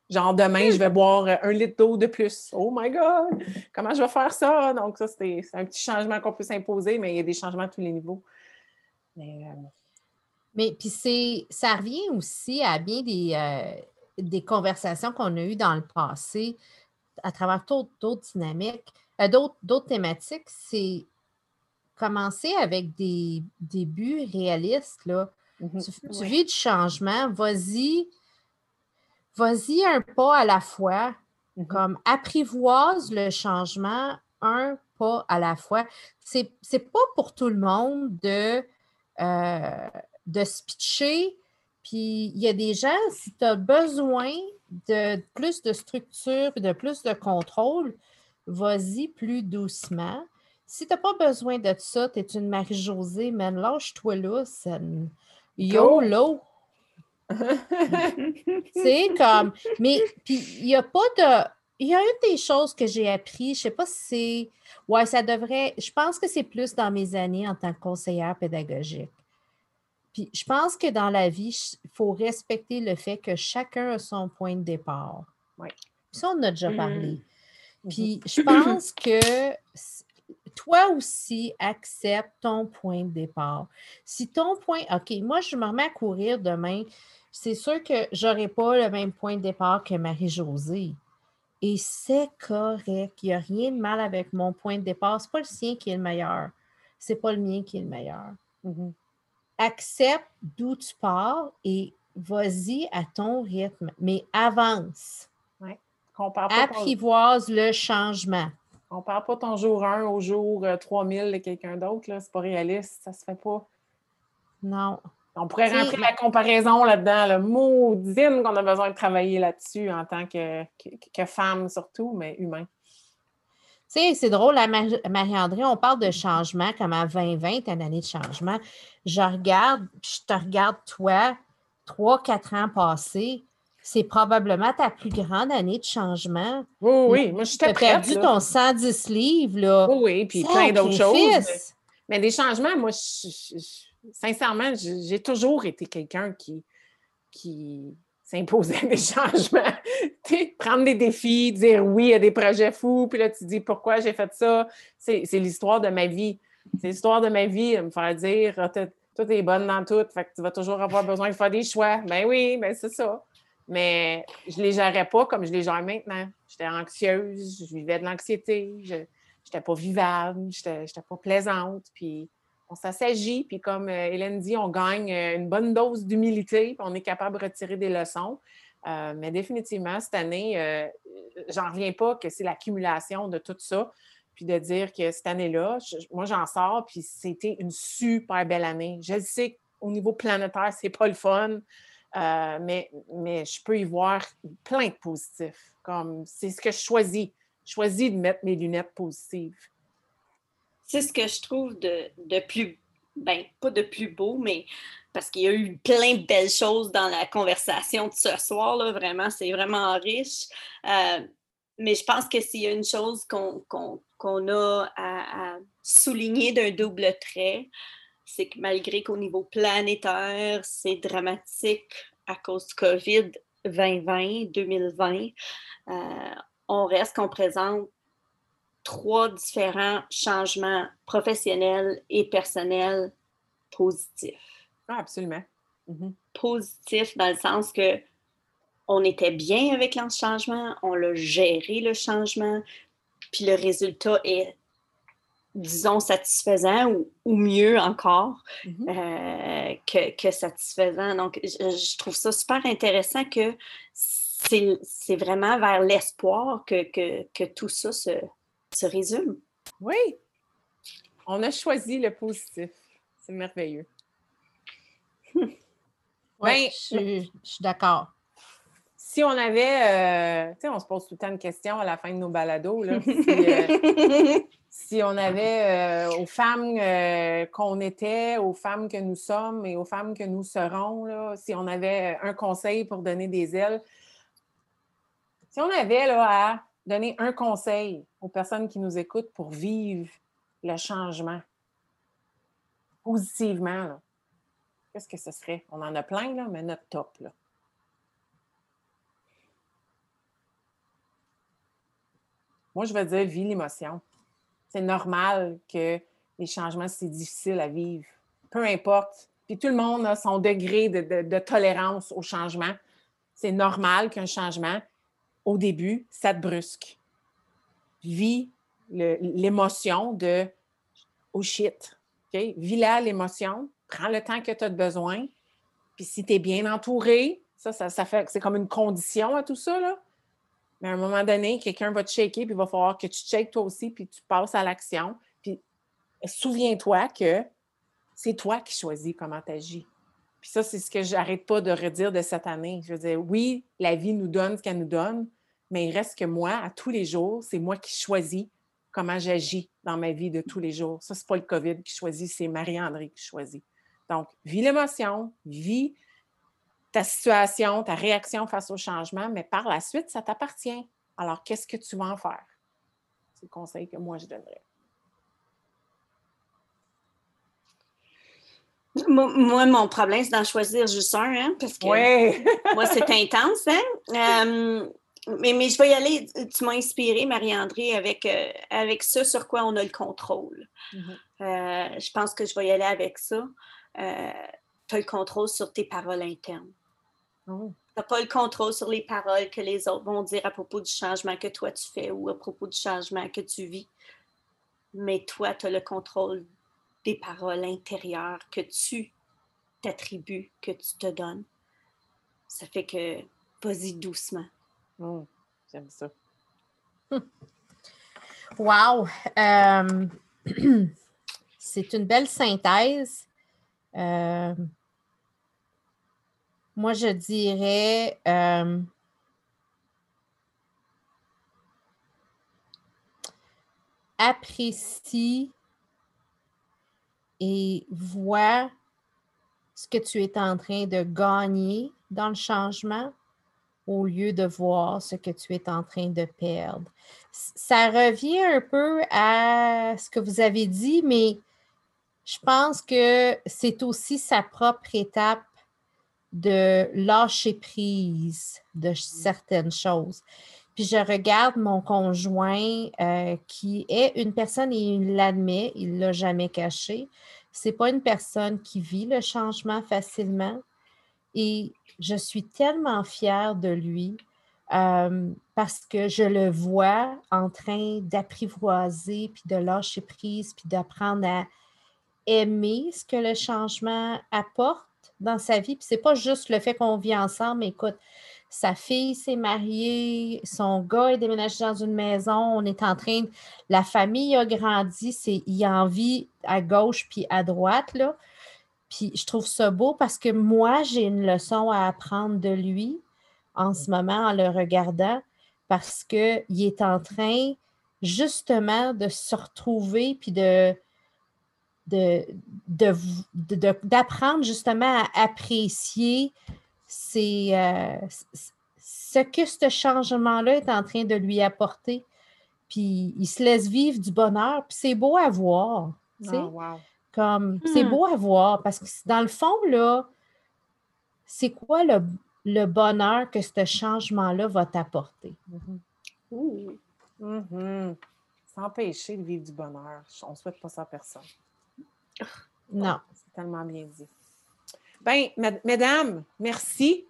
Genre, demain, je vais boire euh, un litre d'eau de plus. Oh my God! Comment je vais faire ça? Donc, ça, c'est un petit changement qu'on peut s'imposer, mais il y a des changements à tous les niveaux. Mais, euh, Mais puis c'est ça revient aussi à bien des, euh, des conversations qu'on a eues dans le passé à travers d'autres dynamiques, euh, d'autres thématiques. C'est commencer avec des, des buts réalistes. Là. mhm. Tu, vis du changement, vas-y, vas-y un pas à la fois, Mhm. comme apprivoise le changement un pas à la fois. C'est c'est pas pour tout le monde de, euh, de se pitcher. Puis il y a des gens, si tu as besoin de plus de structure et de plus de contrôle, vas-y plus doucement. Si tu n'as pas besoin de ça, tu es une Marie-Josée, man, lâche-toi là. ça- Go! YOLO! C'est comme. Mais puis il n'y a pas de. Il y a une des choses que j'ai appris, je ne sais pas si c'est. Ouais, ça devrait. Je pense que c'est plus dans mes années en tant que conseillère pédagogique. Puis je pense que dans la vie, il faut respecter le fait que chacun a son point de départ. Ouais. Ça, on en a déjà Mhm. parlé. Puis je pense que toi aussi, accepte ton point de départ. Si ton point, OK, moi, je me remets à courir demain, c'est sûr que je n'aurai pas le même point de départ que Marie-Josée. Et c'est correct. Il n'y a rien de mal avec mon point de départ. Ce n'est pas le sien qui est le meilleur. Ce n'est pas le mien qui est le meilleur. Mhm. Accepte d'où tu pars et vas-y à ton rythme, mais avance. Ton, Apprivoise le changement. Compare pas ton jour 1 au jour euh, 3000 de quelqu'un d'autre. là. C'est pas réaliste. Ça se fait pas. Non. On pourrait rentrer la comparaison là-dedans, le maudine qu'on a besoin de travailler là-dessus en tant que, que, que femme surtout, mais humain. Tu sais, c'est drôle, Marie-André, on parle de changement comme à 2020, une année de changement. Je regarde, puis je te regarde, toi, trois, quatre ans passés, c'est probablement ta plus grande année de changement. Oui, oui, moi Tu j'étais as prête. perdu là. ton 110 livres, là. Oui, oui, puis plein d'autres choses. Mais, mais des changements, moi, je- je- je- sincèrement, j'ai toujours été quelqu'un qui, qui s'imposait des changements. Tu prendre des défis, dire oui à des projets fous, puis là, tu dis pourquoi j'ai fait ça? C'est l'histoire de ma vie. C'est l'histoire de ma vie, de me faire dire t'as- toi, t'es bonne dans tout, fait que tu vas toujours avoir besoin de faire des choix. Ben oui, ben c'est ça. Mais je ne les gérais pas comme je les gère maintenant. J'étais anxieuse, je vivais de l'anxiété, je n'étais pas vivable, je n'étais pas plaisante. Puis on s'assagit, puis comme euh, Hélène dit, on gagne euh, une bonne dose d'humilité, puis on est capable de retirer des leçons. Euh, mais définitivement, cette année, euh, j'en reviens pas que c'est l'accumulation de tout ça, puis de dire que cette année-là, moi j'en sors, puis c'était une super belle année. Je sais qu'au niveau planétaire, c'est pas le fun. Euh, mais, je peux y voir plein de positifs. Comme c'est ce que je choisis. Je choisis de mettre mes lunettes positives. C'est ce que je trouve de, plus, ben, pas de plus beau, mais parce qu'il y a eu plein de belles choses dans la conversation de ce soir, là, vraiment, c'est vraiment riche. Euh, mais je pense que s'il y a une chose qu'on a à souligner d'un double trait, c'est que malgré qu'au niveau planétaire, c'est dramatique à cause du COVID 2020, 2020, euh, on reste qu'on présente trois différents changements professionnels et personnels positifs. Ah, absolument. Mhm. Positifs dans le sens que on était bien avec le changement, on l'a géré le changement, puis le résultat est, disons, satisfaisant ou, ou mieux encore Mhm. euh, que, que satisfaisant. Donc, je, je trouve ça super intéressant que c'est vraiment vers l'espoir que, que, que tout ça se, se résume. Oui. On a choisi le positif. C'est merveilleux. Oui, Ben, je suis d'accord. Si on avait, euh, tu sais, on se pose tout le temps une question à la fin de nos balados, là, si, euh, si on avait euh, aux femmes qu'on était, aux femmes que nous sommes et aux femmes que nous serons, là, si on avait un conseil pour donner des ailes, si on avait là, à donner un conseil aux personnes qui nous écoutent pour vivre le changement positivement, qu'est-ce que ce serait? On en a plein, là, mais notre top. Là. Moi, je vais dire, vis l'émotion. C'est normal que les changements, c'est difficile à vivre. Peu importe. Puis tout le monde a son degré de, tolérance au changement. C'est normal qu'un changement, au début, ça te brusque. Vis l'émotion de oh shit. OK? Vis-la l'émotion. Prends le temps que tu as besoin. Puis si tu es bien entouré, ça, ça, ça fait c'est comme une condition à tout ça. Là. Mais à un moment donné, quelqu'un va te shaker, puis il va falloir que tu shakes toi aussi, puis tu passes à l'action. Puis souviens-toi que c'est toi qui choisis comment tu agis. Puis ça, c'est ce que j'arrête pas de redire de cette année. Je veux dire, oui, la vie nous donne ce qu'elle nous donne, mais il reste que moi, à tous les jours, c'est moi qui choisis comment j'agis dans ma vie de tous les jours. Ça, c'est pas le COVID qui choisit, c'est Marie-André qui choisit. Donc, vis l'émotion, vis ta situation, ta réaction face au changement, mais par la suite, ça t'appartient. Alors, qu'est-ce que tu vas en faire? C'est le conseil que moi, je donnerais. Moi, mon problème, c'est d'en choisir juste un, hein, parce que moi, c'est intense. Hein? Euh, mais, mais je vais y aller. Tu m'as inspiré, Marie-André, avec, euh, avec ça sur quoi on a le contrôle. Mhm. Euh, je pense que je vais y aller avec ça. Euh, tu as le contrôle sur tes paroles internes. Oh. Tu n'as pas le contrôle sur les paroles que les autres vont dire à propos du changement que toi tu fais ou à propos du changement que tu vis. Mais toi, tu as le contrôle des paroles intérieures que tu t'attribues, que tu te donnes. Ça fait que vas-y doucement. Oh, J'aime ça. Wow! Euh, c'est une belle synthèse. Euh, moi, je dirais euh, apprécie et vois ce que tu es en train de gagner dans le changement au lieu de voir ce que tu es en train de perdre. Ça revient un peu à ce que vous avez dit, mais je pense que c'est aussi sa propre étape de lâcher prise de certaines choses. Puis je regarde mon conjoint euh, qui est une personne, et il l'admet, il ne l'a jamais caché. C'est pas une personne qui vit le changement facilement. Et je suis tellement fière de lui euh, parce que je le vois en train d'apprivoiser, puis de lâcher prise, puis d'apprendre à aimer ce que le changement apporte dans sa vie. Puis c'est pas juste le fait qu'on vit ensemble, mais écoute, sa fille s'est mariée, son gars est déménagé dans une maison, on est en train, la famille a grandi, c'est, il en vit à gauche puis à droite, là. Puis je trouve ça beau parce que moi, j'ai une leçon à apprendre de lui en ce moment en le regardant parce qu'il est en train justement de se retrouver puis de, de, de- de- de- d'apprendre justement à apprécier ces, euh, ce que ce changement-là est en train de lui apporter. Puis il se laisse vivre du bonheur, puis c'est beau à voir. tu sais. Oh, wow. Comme, c'est Hmm. beau à voir parce que c'est- dans le fond, là, c'est quoi le, le bonheur que ce changement-là va t'apporter? Ouh. Mhm. S'empêcher de vivre du bonheur. On ne souhaite pas ça à personne. Non. C'est tellement bien dit. Bien, mesdames, merci.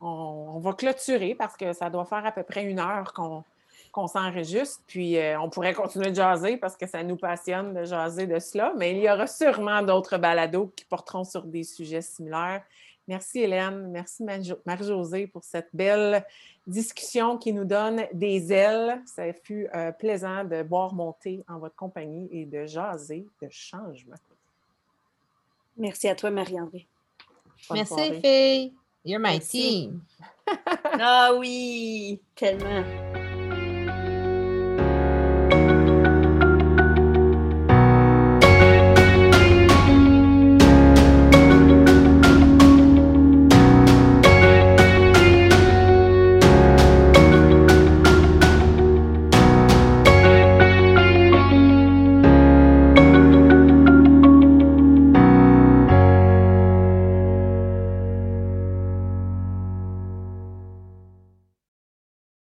On, va clôturer parce que ça doit faire à peu près une heure qu'on s'enregistre. Puis euh, on pourrait continuer de jaser parce que ça nous passionne de jaser de cela. Mais il y aura sûrement d'autres balados qui porteront sur des sujets similaires. Merci Hélène, merci Marie-Josée pour cette belle discussion qui nous donne des ailes. Ça fut euh, plaisant de boire mon thé en votre compagnie et de jaser de changement. Merci à toi, Marie-André. Merci, soirée. filles. You're my Merci. team. Ah oui, tellement.